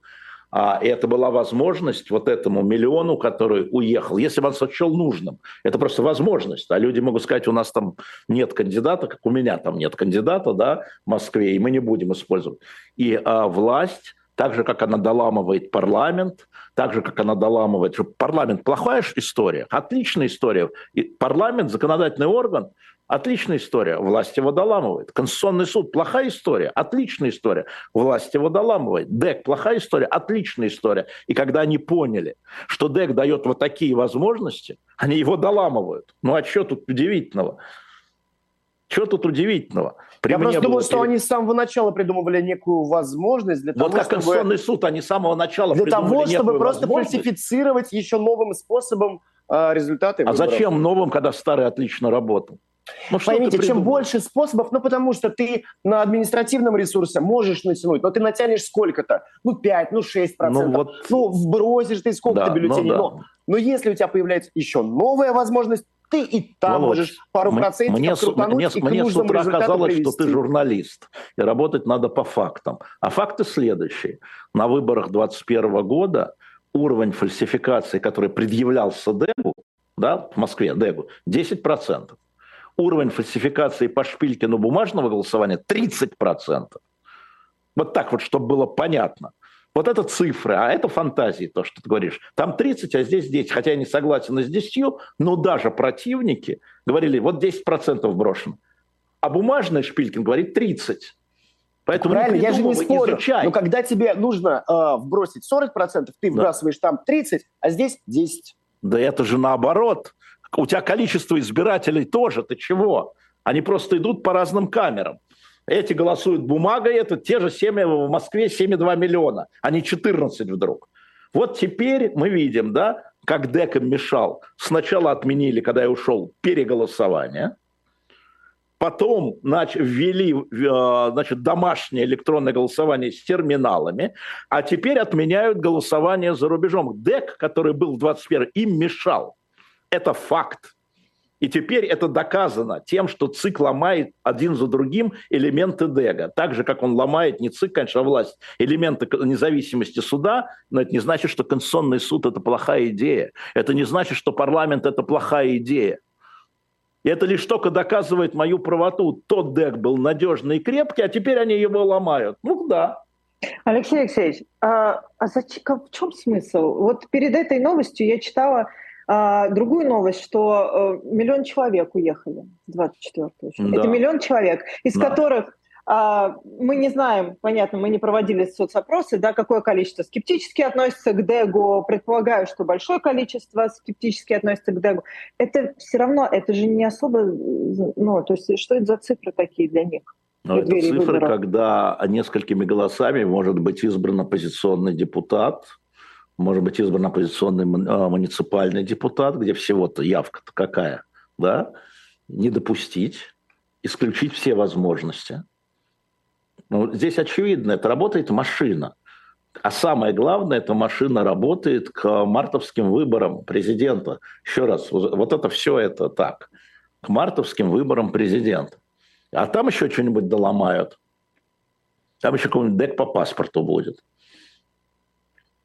А это была возможность вот этому миллиону, который уехал, если бы он сочел нужным. Это просто возможность. А люди могут сказать, у нас там нет кандидата, как у меня там нет кандидата да, в Москве, и мы не будем использовать. И а, власть, так же, как она доламывает парламент, так же, как она доламывает... Парламент – плохая история, отличная история. И парламент, законодательный орган, Отличная история. Власть его доламывает. Конституционный суд – плохая история. Отличная история. Власть его доламывает. ДЭК – плохая история. Отличная история. И когда они поняли, что ДЭК дает вот такие возможности, они его доламывают. Ну а что тут удивительного? Что тут удивительного? При Я просто думал, что они с самого начала придумывали некую возможность для вот того, как чтобы... Конституционный суд, они с самого начала Для того, чтобы просто фальсифицировать еще новым способом э, результаты. А выборов. зачем новым, когда старый отлично работал? Ну, Поймите, чем больше способов, ну потому что ты на административном ресурсе можешь натянуть, но ты натянешь сколько-то, ну 5, ну 6 процентов, ну, вот... ну вбросишь ты сколько-то да, бюллетеней. Ну, да. но, но если у тебя появляется еще новая возможность, ты и там Володь, можешь пару процентов мне, мне, и мне с утра казалось, привести. что ты журналист, и работать надо по фактам. А факты следующие. На выборах 2021 года уровень фальсификации, который предъявлялся ДЭГу, да, в Москве, ДЭГу, 10%. Уровень фальсификации по Шпилькину бумажного голосования 30%. Вот так вот, чтобы было понятно. Вот это цифры, а это фантазии, то, что ты говоришь. Там 30, а здесь 10. Хотя я не согласен с 10, но даже противники говорили, вот 10% брошено. А бумажный Шпилькин говорит 30. Поэтому Правильно, я же не спорю. Изучай. Но когда тебе нужно э, вбросить 40%, ты вбрасываешь да. там 30, а здесь 10. Да это же наоборот. У тебя количество избирателей тоже. Ты чего? Они просто идут по разным камерам. Эти голосуют бумагой, это те же 7, в Москве 7,2 миллиона, а не 14 вдруг. Вот теперь мы видим, да, как Деком мешал. Сначала отменили, когда я ушел, переголосование. Потом значит, ввели э, значит, домашнее электронное голосование с терминалами, а теперь отменяют голосование за рубежом. ДЭК, который был в 21 им мешал. Это факт. И теперь это доказано тем, что ЦИК ломает один за другим элементы ДЭГа. Так же, как он ломает не ЦИК, конечно, а власть, элементы независимости суда, но это не значит, что Конституционный суд – это плохая идея. Это не значит, что парламент – это плохая идея. И это лишь только доказывает мою правоту. Тот ДЭГ был надежный и крепкий, а теперь они его ломают. Ну да, Алексей Алексеевич, а, а зачем, в чем смысл? Вот перед этой новостью я читала а, другую новость, что э, миллион человек уехали 24 да. Это миллион человек, из да. которых а, мы не знаем, понятно, мы не проводили соцопросы, да, какое количество скептически относится к ДЭГу. Предполагаю, что большое количество скептически относится к ДЭГу. Это все равно, это же не особо, ну, то есть что это за цифры такие для них? Но это цифры, выборов? когда несколькими голосами может быть избран оппозиционный депутат, может быть избран оппозиционный а, муниципальный депутат, где всего-то явка-то какая, да, не допустить, исключить все возможности. Ну, здесь очевидно, это работает машина. А самое главное, эта машина работает к мартовским выборам президента. Еще раз, вот это все это так. К мартовским выборам президента. А там еще что-нибудь доломают. Там еще какой-нибудь дек по паспорту будет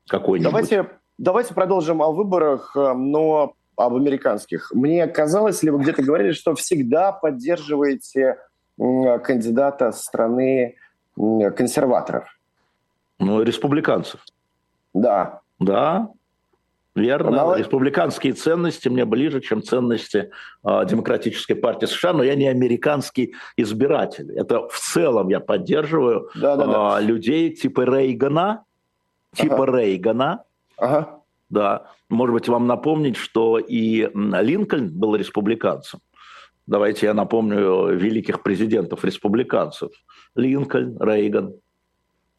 какой-нибудь. Давайте, давайте продолжим о выборах, э, но об американских. Мне казалось, ли вы где-то говорили, что всегда поддерживаете кандидата страны консерваторов. Ну, республиканцев. Да. Да, верно. Но... Республиканские ценности мне ближе, чем ценности э, Демократической партии США, но я не американский избиратель. Это в целом я поддерживаю да, да, да. Э, людей типа Рейгана, типа ага. Рейгана. Ага. Да. Может быть, вам напомнить, что и Линкольн был республиканцем. Давайте я напомню великих президентов республиканцев. Линкольн, Рейган.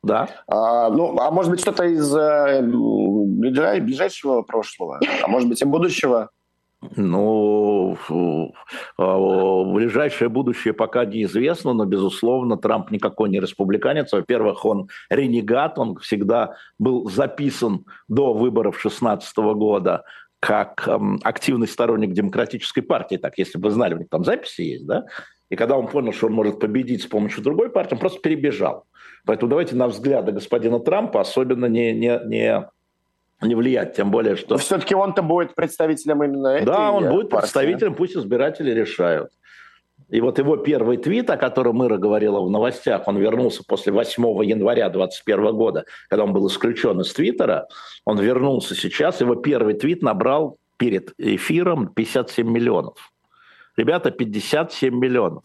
Да? А, ну, а может быть, что-то из э, ближайшего прошлого, а может быть, и будущего? Ну, а, ближайшее будущее пока неизвестно, но, безусловно, Трамп никакой не республиканец. Во-первых, он ренегат, он всегда был записан до выборов 2016 года как эм, активный сторонник демократической партии, так, если бы знали, у них там записи есть, да? И когда он понял, что он может победить с помощью другой партии, он просто перебежал. Поэтому давайте на взгляды господина Трампа особенно не, не, не не влиять, тем более, что... Но все-таки он-то будет представителем именно этой Да, он будет партии. представителем, пусть избиратели решают. И вот его первый твит, о котором Мыра говорила в новостях, он вернулся после 8 января 2021 года, когда он был исключен из Твиттера, он вернулся сейчас, его первый твит набрал перед эфиром 57 миллионов. Ребята, 57 миллионов.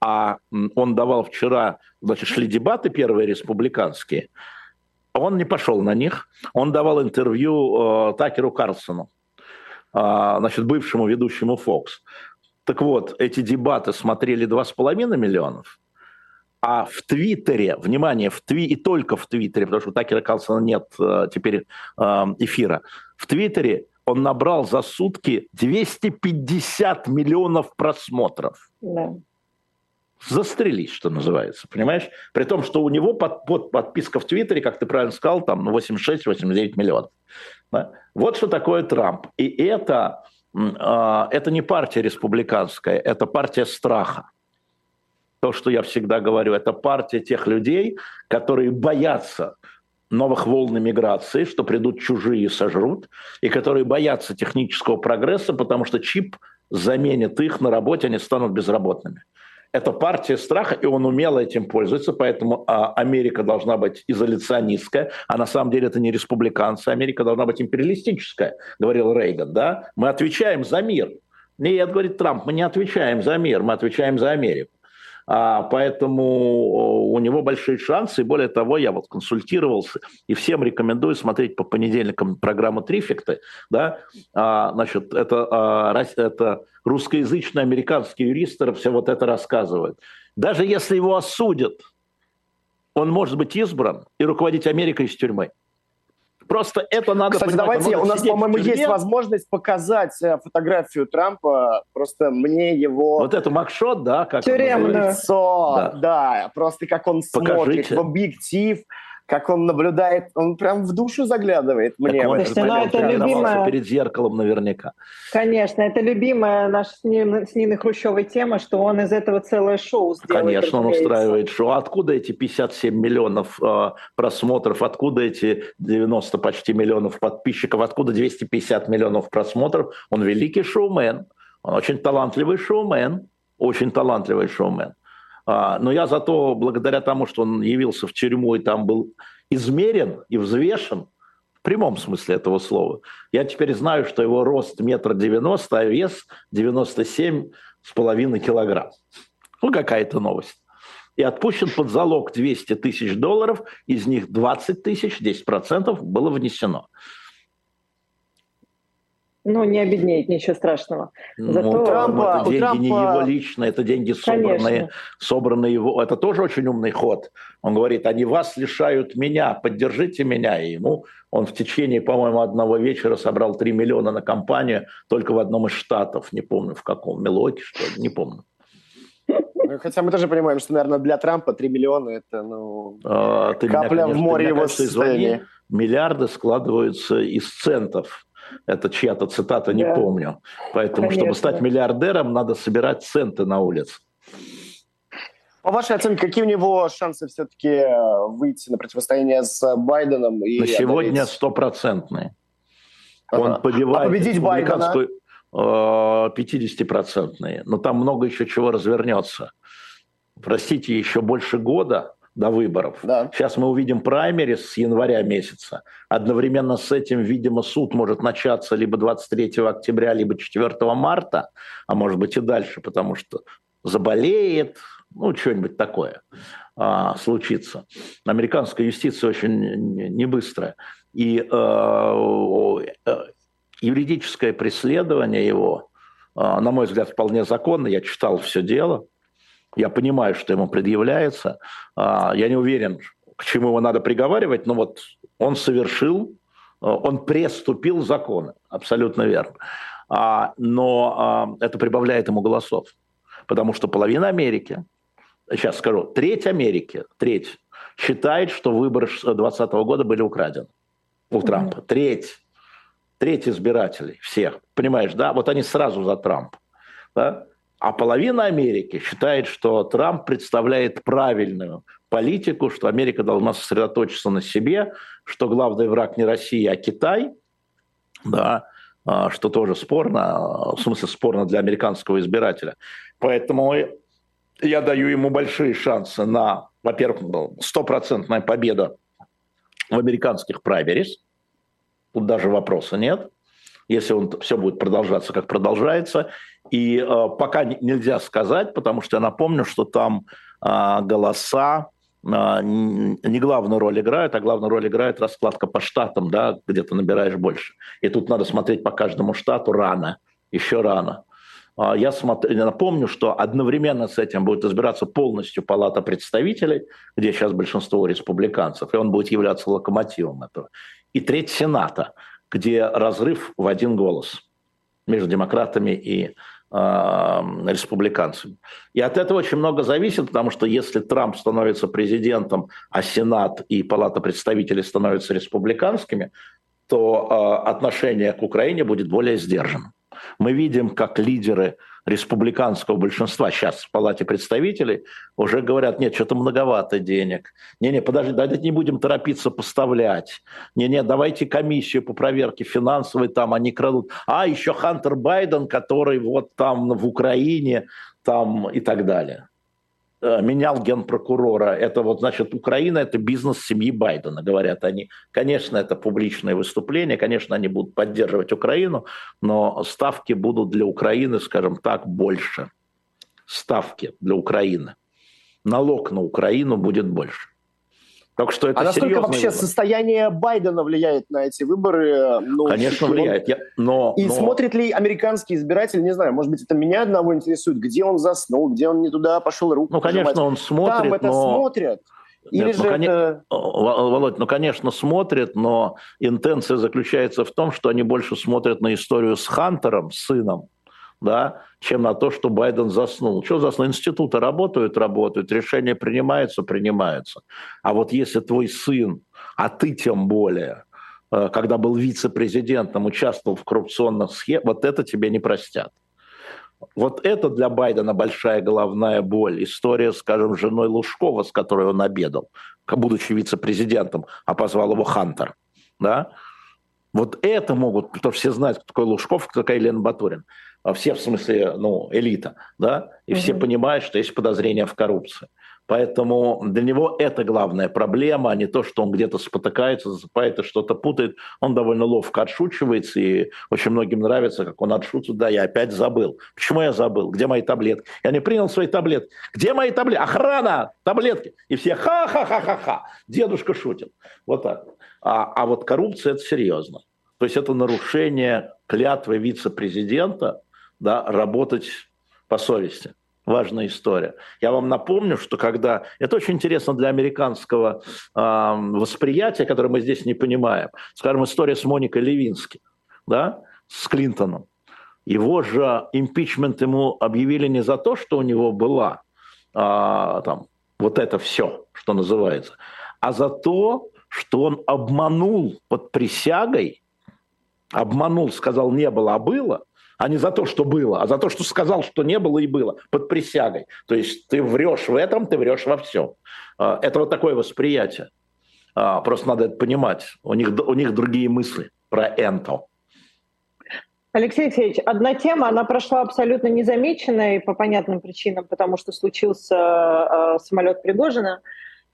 А он давал вчера, значит, шли дебаты первые республиканские, он не пошел на них. Он давал интервью э, Такеру Карлсону, э, значит, бывшему ведущему Fox. Так вот, эти дебаты смотрели 2,5 миллионов, а в Твиттере, внимание, в Тви и только в Твиттере, потому что у Такера Карлсона нет э, теперь э, эфира, в Твиттере он набрал за сутки 250 миллионов просмотров. Да застрелись, что называется, понимаешь? При том, что у него под, под, подписка в Твиттере, как ты правильно сказал, там 86-89 миллионов. Да? Вот что такое Трамп. И это, э, это не партия республиканская, это партия страха. То, что я всегда говорю, это партия тех людей, которые боятся новых волн иммиграции, что придут чужие и сожрут, и которые боятся технического прогресса, потому что чип заменит их на работе, они станут безработными. Это партия страха, и он умело этим пользуется, поэтому а, Америка должна быть изоляционистская, а на самом деле это не республиканцы, Америка должна быть империалистическая, говорил Рейган, да? Мы отвечаем за мир. Нет, говорит Трамп, мы не отвечаем за мир, мы отвечаем за Америку. А, поэтому у него большие шансы. И более того, я вот консультировался и всем рекомендую смотреть по понедельникам программу «Трифекты». Да? А, значит, это, а, это русскоязычные американские юристы все вот это рассказывают. Даже если его осудят, он может быть избран и руководить Америкой из тюрьмы. Просто это надо Кстати, понимать. давайте, у нас, по-моему, есть возможность показать э, фотографию Трампа. Просто мне его... Вот это макшот, да? Как Тюремное. Лицо, да. да. Просто как он Покажите. смотрит в объектив как он наблюдает, он прям в душу заглядывает мне. Так Слушайте, ну, это любимая... перед зеркалом наверняка. Конечно, это любимая наша с, Нин, с Ниной Хрущевой тема, что он из этого целое шоу сделает. Конечно, он устраивает шоу. Откуда эти 57 миллионов э, просмотров, откуда эти 90 почти миллионов подписчиков, откуда 250 миллионов просмотров? Он великий шоумен, он очень талантливый шоумен, очень талантливый шоумен. А, но я зато, благодаря тому, что он явился в тюрьму и там был измерен и взвешен, в прямом смысле этого слова, я теперь знаю, что его рост метр девяносто, а вес 97 с половиной килограмм. Ну, какая-то новость. И отпущен под залог 200 тысяч долларов, из них 20 тысяч, 10% было внесено. Ну, не обеднеет, ничего страшного. Ну, Зато ну, Трампа, это деньги Трампа... не его личные, это деньги собранные, собранные его. Это тоже очень умный ход. Он говорит, они вас лишают меня, поддержите меня. И ему он в течение, по-моему, одного вечера собрал 3 миллиона на кампанию только в одном из штатов, не помню в каком, Милоке, что ли, не помню. Ну, хотя мы тоже понимаем, что, наверное, для Трампа 3 миллиона – это ну, а, ты капля меня, конечно, в море его состояния. Миллиарды складываются из центов это чья-то цитата, не да. помню. Поэтому, Конечно. чтобы стать миллиардером, надо собирать центы на улице. По вашей оценке, какие у него шансы все-таки э, выйти на противостояние с Байденом? И на сегодня стопроцентные. Ага. Он побивает а победить Байдена? 50-процентные. Э, Но там много еще чего развернется. Простите, еще больше года до выборов. Да. Сейчас мы увидим праймерис с января месяца. Одновременно с этим, видимо, суд может начаться либо 23 октября, либо 4 марта, а может быть и дальше, потому что заболеет, ну, что-нибудь такое а, случится. Американская юстиция очень не быстрая. И э, э, юридическое преследование его, э, на мой взгляд, вполне законно. Я читал все дело. Я понимаю, что ему предъявляется. А, я не уверен, к чему его надо приговаривать, но вот он совершил, а, он преступил законы, абсолютно верно. А, но это прибавляет ему голосов, потому что половина Америки, сейчас скажу, треть Америки, треть, считает, что выборы 2020 года были украдены у Трампа. Mm-hmm. Треть, треть избирателей всех, понимаешь, да? Вот они сразу за Трампа. Да? А половина Америки считает, что Трамп представляет правильную политику, что Америка должна сосредоточиться на себе, что главный враг не Россия, а Китай, да, а, что тоже спорно, в смысле спорно для американского избирателя. Поэтому я даю ему большие шансы на, во-первых, стопроцентная победа в американских праймерис. Тут даже вопроса нет если он все будет продолжаться, как продолжается. И э, пока нельзя сказать, потому что я напомню, что там э, голоса э, не главную роль играют, а главную роль играет раскладка по штатам, да, где ты набираешь больше. И тут надо смотреть по каждому штату рано, еще рано. Я смотрю, напомню, что одновременно с этим будет избираться полностью Палата представителей, где сейчас большинство республиканцев, и он будет являться локомотивом этого. И треть Сената – где разрыв в один голос между демократами и республиканцами. И от этого очень много зависит, потому что если Трамп становится президентом, а Сенат и Палата представителей становятся республиканскими, то э, отношение к Украине будет более сдержанным. Мы видим, как лидеры республиканского большинства сейчас в Палате представителей уже говорят, нет, что-то многовато денег. Не-не, подожди, давайте не будем торопиться поставлять. Не-не, давайте комиссию по проверке финансовой, там они крадут. А, еще Хантер Байден, который вот там в Украине, там и так далее. Э, менял генпрокурора. Это вот, значит, Украина – это бизнес семьи Байдена, говорят они. Конечно, это публичное выступление, конечно, они будут поддерживать Украину, но ставки будут для Украины, скажем так, больше. Ставки для Украины. Налог на Украину будет больше. Так что это а насколько вообще выбор. состояние Байдена влияет на эти выборы? Ну, Конечно, влияет. Я, но, и но... смотрит ли американский избиратель, не знаю, может быть, это меня одного интересует, где он заснул, где он не туда пошел руку Ну, конечно, пожимать. он смотрит, Там это но... смотрят. Или Нет, же ну, это... Володь, ну, конечно, смотрят, но интенция заключается в том, что они больше смотрят на историю с Хантером, сыном, да, чем на то, что Байден заснул. Что заснул? Институты работают, работают, решения принимаются, принимаются. А вот если твой сын, а ты тем более, э, когда был вице-президентом, участвовал в коррупционных схемах, вот это тебе не простят. Вот это для Байдена большая головная боль. История, скажем, с женой Лужкова, с которой он обедал, будучи вице-президентом, а позвал его Хантер. Да? Вот это могут, потому что все знают, кто такой Лужков, кто такая Елена Батурин. А все в смысле, ну, элита, да, и угу. все понимают, что есть подозрения в коррупции. Поэтому для него это главная проблема, а не то, что он где-то спотыкается, засыпает и что-то путает. Он довольно ловко отшучивается, и очень многим нравится, как он отшутит. Да, я опять забыл. Почему я забыл? Где мои таблетки? Я не принял свои таблетки. Где мои таблетки? Охрана! Таблетки! И все ха-ха-ха-ха-ха. Дедушка шутит. Вот так. А, а вот коррупция – это серьезно. То есть это нарушение клятвы вице-президента да, работать по совести. Важная история. Я вам напомню, что когда... Это очень интересно для американского э, восприятия, которое мы здесь не понимаем. Скажем, история с Моникой Левински, да, с Клинтоном. Его же импичмент ему объявили не за то, что у него была а, там, вот это все, что называется, а за то, что он обманул под присягой, обманул, сказал не было, а было, а не за то, что было, а за то, что сказал, что не было и было, под присягой. То есть ты врешь в этом, ты врешь во всем. А, это вот такое восприятие. А, просто надо это понимать. У них, у них другие мысли про энто. Алексей Алексеевич, одна тема, она прошла абсолютно незамеченной по понятным причинам, потому что случился э, самолет Пригожина.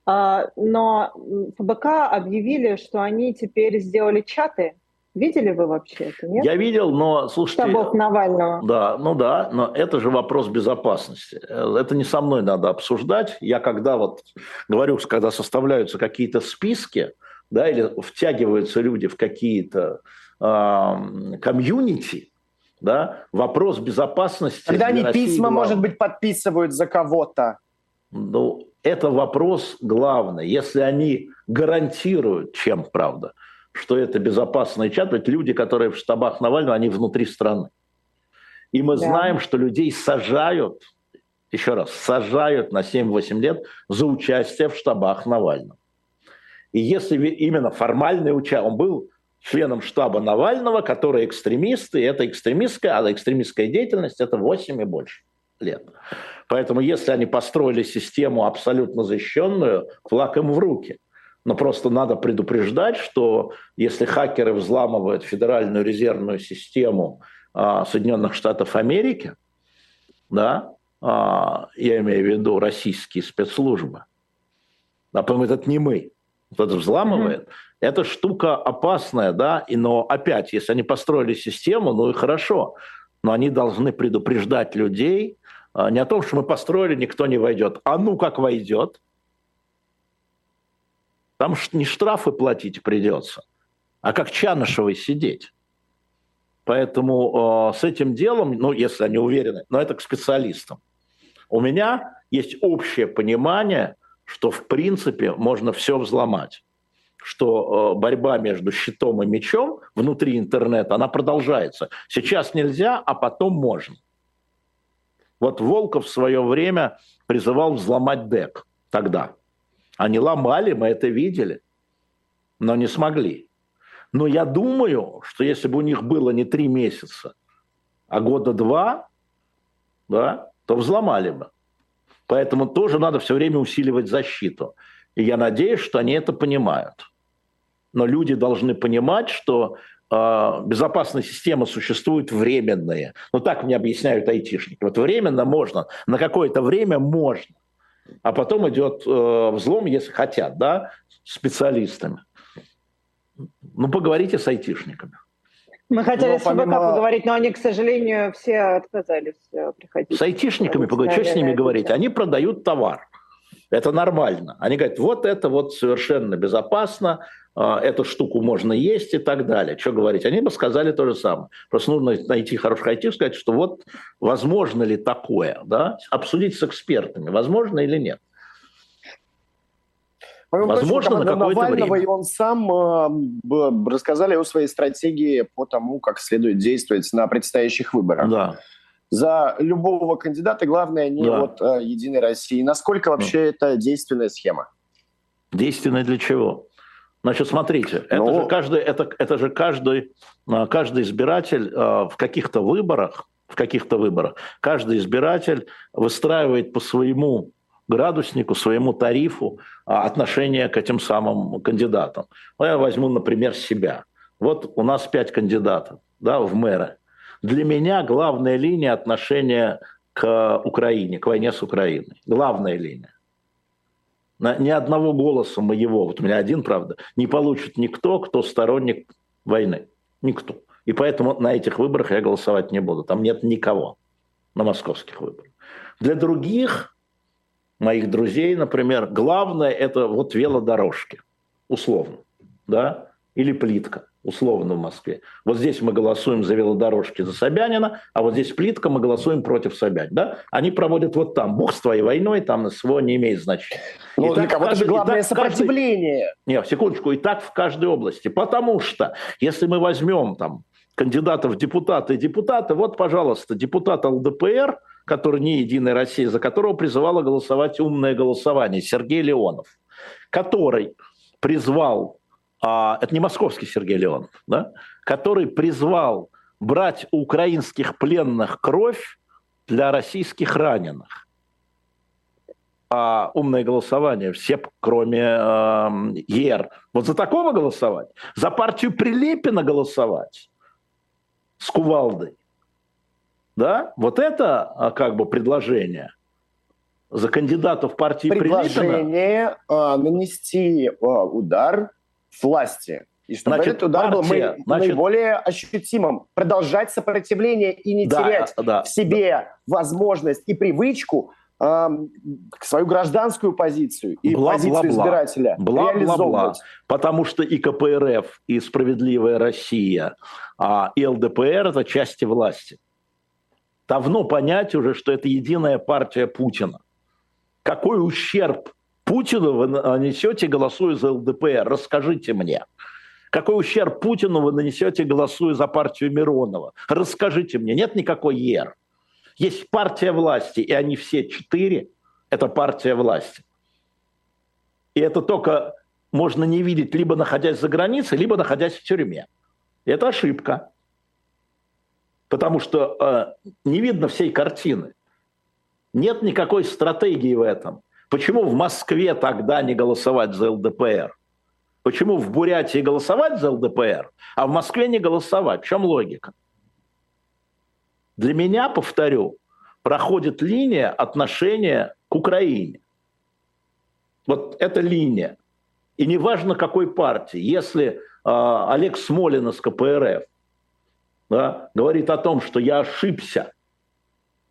Э, но ФБК объявили, что они теперь сделали чаты Видели вы вообще это, нет? Я видел, но, слушайте... Штабов Навального. Да, ну да, но это же вопрос безопасности. Это не со мной надо обсуждать. Я когда вот говорю, когда составляются какие-то списки, да, или втягиваются люди в какие-то э, комьюнити, да, вопрос безопасности... Когда они России письма, главный. может быть, подписывают за кого-то. Ну, это вопрос главный. Если они гарантируют, чем, правда, что это безопасный чат, ведь люди, которые в штабах Навального, они внутри страны. И мы да. знаем, что людей сажают, еще раз, сажают на 7-8 лет за участие в штабах Навального. И если именно формальный участие, он был членом штаба Навального, которые экстремисты, это экстремистская, а экстремистская деятельность это 8 и больше лет. Поэтому если они построили систему абсолютно защищенную, флаг им в руки – но просто надо предупреждать, что если хакеры взламывают Федеральную резервную систему а, Соединенных Штатов Америки, да, а, я имею в виду российские спецслужбы, а по это не мы, кто-то взламывает, mm-hmm. эта штука опасная, да, и, но опять, если они построили систему, ну и хорошо, но они должны предупреждать людей а, не о том, что мы построили, никто не войдет, а ну как войдет – там не штрафы платить придется, а как Чанышевой сидеть. Поэтому э, с этим делом, ну, если они уверены, но это к специалистам. У меня есть общее понимание, что в принципе можно все взломать что э, борьба между щитом и мечом внутри интернета, она продолжается. Сейчас нельзя, а потом можно. Вот Волков в свое время призывал взломать ДЭК тогда. Они ломали, мы это видели, но не смогли. Но я думаю, что если бы у них было не три месяца, а года два, да, то взломали бы. Поэтому тоже надо все время усиливать защиту. И я надеюсь, что они это понимают. Но люди должны понимать, что э, безопасная система существует временные. Ну так мне объясняют айтишники. Вот временно можно, на какое-то время можно. А потом идет э, взлом, если хотят, да, специалистами. Ну, поговорите с айтишниками. Мы хотели но с ФБК помимо... поговорить, но они, к сожалению, все отказались э, приходить. С айтишниками поговорить, что с ними говорить? Они продают товар. Это нормально. Они говорят, вот это вот совершенно безопасно, эту штуку можно есть и так далее. Что говорить? Они бы сказали то же самое. Просто нужно найти хороших айтишников, сказать, что вот возможно ли такое, да? обсудить с экспертами, возможно или нет. Возможно, на какое-то Навального время. и он сам э, рассказали о своей стратегии по тому, как следует действовать на предстоящих выборах. Да. За любого кандидата главное не да. от э, Единой России. Насколько вообще да. это действенная схема? Действенная для чего? Значит, смотрите, это Но... Ну. же каждый, это, это же каждый, а, каждый избиратель э, в каких-то выборах, в каких-то выборах, каждый избиратель выстраивает по своему градуснику, своему тарифу а, отношение к этим самым кандидатам. Ну, я возьму, например, себя. Вот у нас пять кандидатов да, в мэры. Для меня главная линия отношения к Украине, к войне с Украиной. Главная линия. Ни одного голоса моего, вот у меня один, правда, не получит никто, кто сторонник войны. Никто. И поэтому на этих выборах я голосовать не буду. Там нет никого на московских выборах. Для других моих друзей, например, главное это вот велодорожки, условно, да, или плитка, условно в Москве. Вот здесь мы голосуем за велодорожки за Собянина, а вот здесь плитка, мы голосуем против Собянина. Да? Они проводят вот там. Бог с твоей войной, там СВО не имеет значения. Ну, для кого-то же главное сопротивление. Каждый... Нет, секундочку, и так в каждой области. Потому что, если мы возьмем там кандидатов в депутаты и депутаты, вот, пожалуйста, депутат ЛДПР – который не «Единая Россия», за которого призывало голосовать умное голосование, Сергей Леонов, который призвал, а, это не московский Сергей Леонов, да, который призвал брать у украинских пленных кровь для российских раненых. А умное голосование, все, кроме э, ЕР. Вот за такого голосовать? За партию Прилепина голосовать? С кувалдой? Да? Вот это а, как бы предложение за кандидатов партии Предложение э, нанести э, удар власти. И чтобы значит, этот удар партия, был значит, наиболее ощутимым. Продолжать сопротивление и не да, терять да, в себе да. возможность и привычку э, свою гражданскую позицию и бла, позицию бла, избирателя бла, реализовывать. Бла, бла. Потому что и КПРФ, и «Справедливая Россия», а, и ЛДПР – это части власти давно понять уже, что это единая партия Путина. Какой ущерб Путину вы нанесете, голосуя за ЛДПР? Расскажите мне. Какой ущерб Путину вы нанесете, голосуя за партию Миронова? Расскажите мне. Нет никакой ЕР. Есть партия власти, и они все четыре – это партия власти. И это только можно не видеть, либо находясь за границей, либо находясь в тюрьме. Это ошибка потому что э, не видно всей картины. Нет никакой стратегии в этом. Почему в Москве тогда не голосовать за ЛДПР? Почему в Бурятии голосовать за ЛДПР, а в Москве не голосовать? В чем логика? Для меня, повторю, проходит линия отношения к Украине. Вот эта линия. И неважно какой партии. Если э, Олег Смолин из КПРФ да, говорит о том, что я ошибся,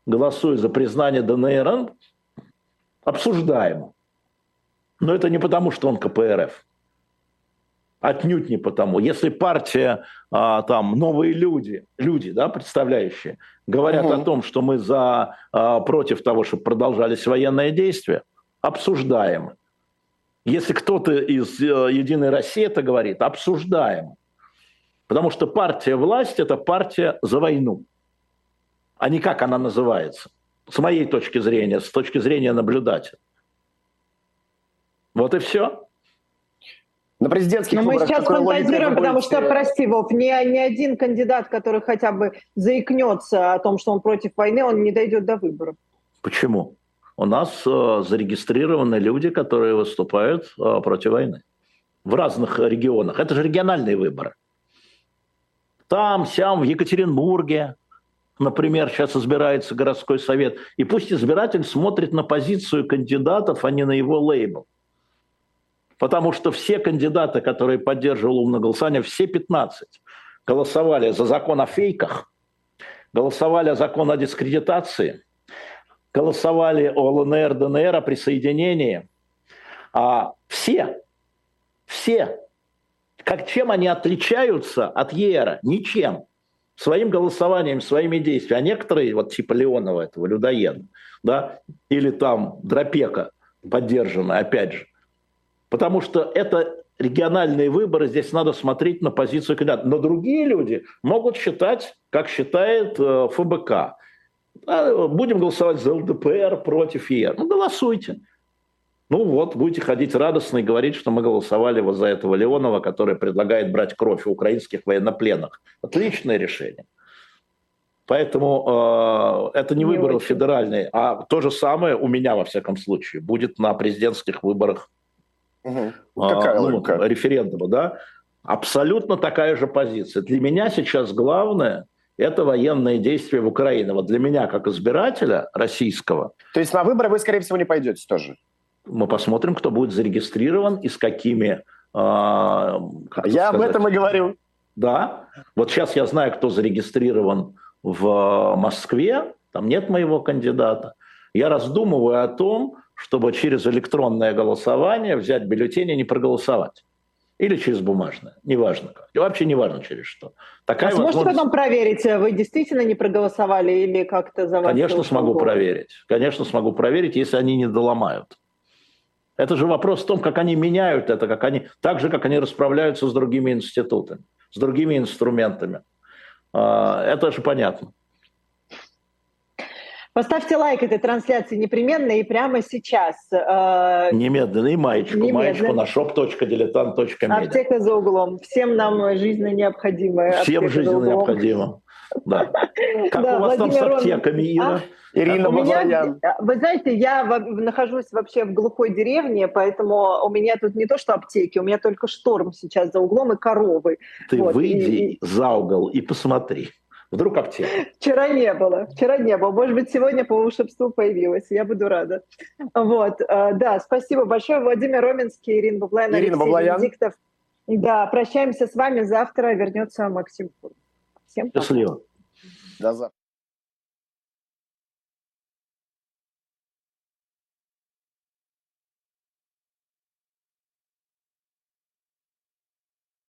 голосуя за признание ДНР, обсуждаемо. Но это не потому, что он КПРФ. Отнюдь не потому. Если партия, а, там, новые люди, люди, да, представляющие, говорят угу. о том, что мы за, а, против того, чтобы продолжались военные действия, обсуждаем. Если кто-то из э, «Единой России» это говорит, обсуждаем. Потому что партия власть – это партия за войну. А не как она называется. С моей точки зрения, с точки зрения наблюдателя. Вот и все. На президентских Но мы сейчас фантазируем, потому будете- что, прости, Вов, ни, ни один кандидат, который хотя бы заикнется о том, что он против войны, он не дойдет до выборов. Почему? У нас э, зарегистрированы люди, которые выступают э, против войны в разных регионах. Это же региональные выборы. Там, сям, в Екатеринбурге, например, сейчас избирается городской совет. И пусть избиратель смотрит на позицию кандидатов, а не на его лейбл. Потому что все кандидаты, которые поддерживали умное голосование, все 15, голосовали за закон о фейках, голосовали за закон о дискредитации, голосовали о ЛНР, ДНР, о присоединении. А все, все, как чем они отличаются от ЕРа? Ничем. Своим голосованием, своими действиями. А некоторые, вот типа Леонова, этого людоеда, да, или там Дропека, поддержанная, опять же, Потому что это региональные выборы, здесь надо смотреть на позицию кандидата. Но другие люди могут считать, как считает э, ФБК. А, Будем голосовать за ЛДПР против ЕР. Ну, голосуйте. Ну вот, будете ходить радостно и говорить, что мы голосовали вот за этого Леонова, который предлагает брать кровь у украинских военнопленных. Отличное решение. Поэтому э, это не, Не выборы очень. федеральные, а то же самое у меня, во всяком случае, будет на президентских выборах а, Какая ну, логика? референдума, да, абсолютно такая же позиция. Для меня сейчас главное – это военные действия в Украине. Вот для меня, как избирателя российского, То есть на выборы вы, скорее всего, не пойдете тоже? Мы посмотрим, кто будет зарегистрирован и с какими... а, как Я об этом и говорю. Да. Вот сейчас я знаю, кто зарегистрирован в Москве. Там нет моего кандидата. Я раздумываю о том, чтобы через электронное голосование взять бюллетень и не проголосовать. Или через бумажное. Неважно как. И вообще неважно через что. Такая а сможете возможность- потом проверить, вы действительно не проголосовали или как-то за вас? Конечно, смогу было? проверить. Конечно, смогу проверить, если они не доломают. Это же вопрос в том, как они меняют это, как они, так же, как они расправляются с другими институтами, с другими инструментами. А, Это же понятно. Поставьте лайк этой трансляции непременно и прямо сейчас. Э, Немедленно и маечку, Немедленно. маечку на shop.diletant.media. Аптека за углом. Всем нам жизненно необходимая Всем жизненно необходимо. Да. Как Да, у вас там с Владимир аптеками, Ира? Ирина У меня, Баблоян. вы знаете, я нахожусь вообще в глухой деревне, поэтому у меня тут не то что аптеки, у меня только шторм сейчас за углом и коровы. Ты Вот, выйди и- за угол и посмотри. Вдруг аптека. Вчера не было, вчера не было. Может быть, сегодня по волшебству появилась. Я буду рада. Вот, э, да, спасибо большое. Владимир Роменский, Ирина Баблоян, Ирина Алексей Баблоян. Венедиктов. Да, прощаемся с вами. Завтра вернется Максим Фурман. Всем пока. Счастливо. До завтра.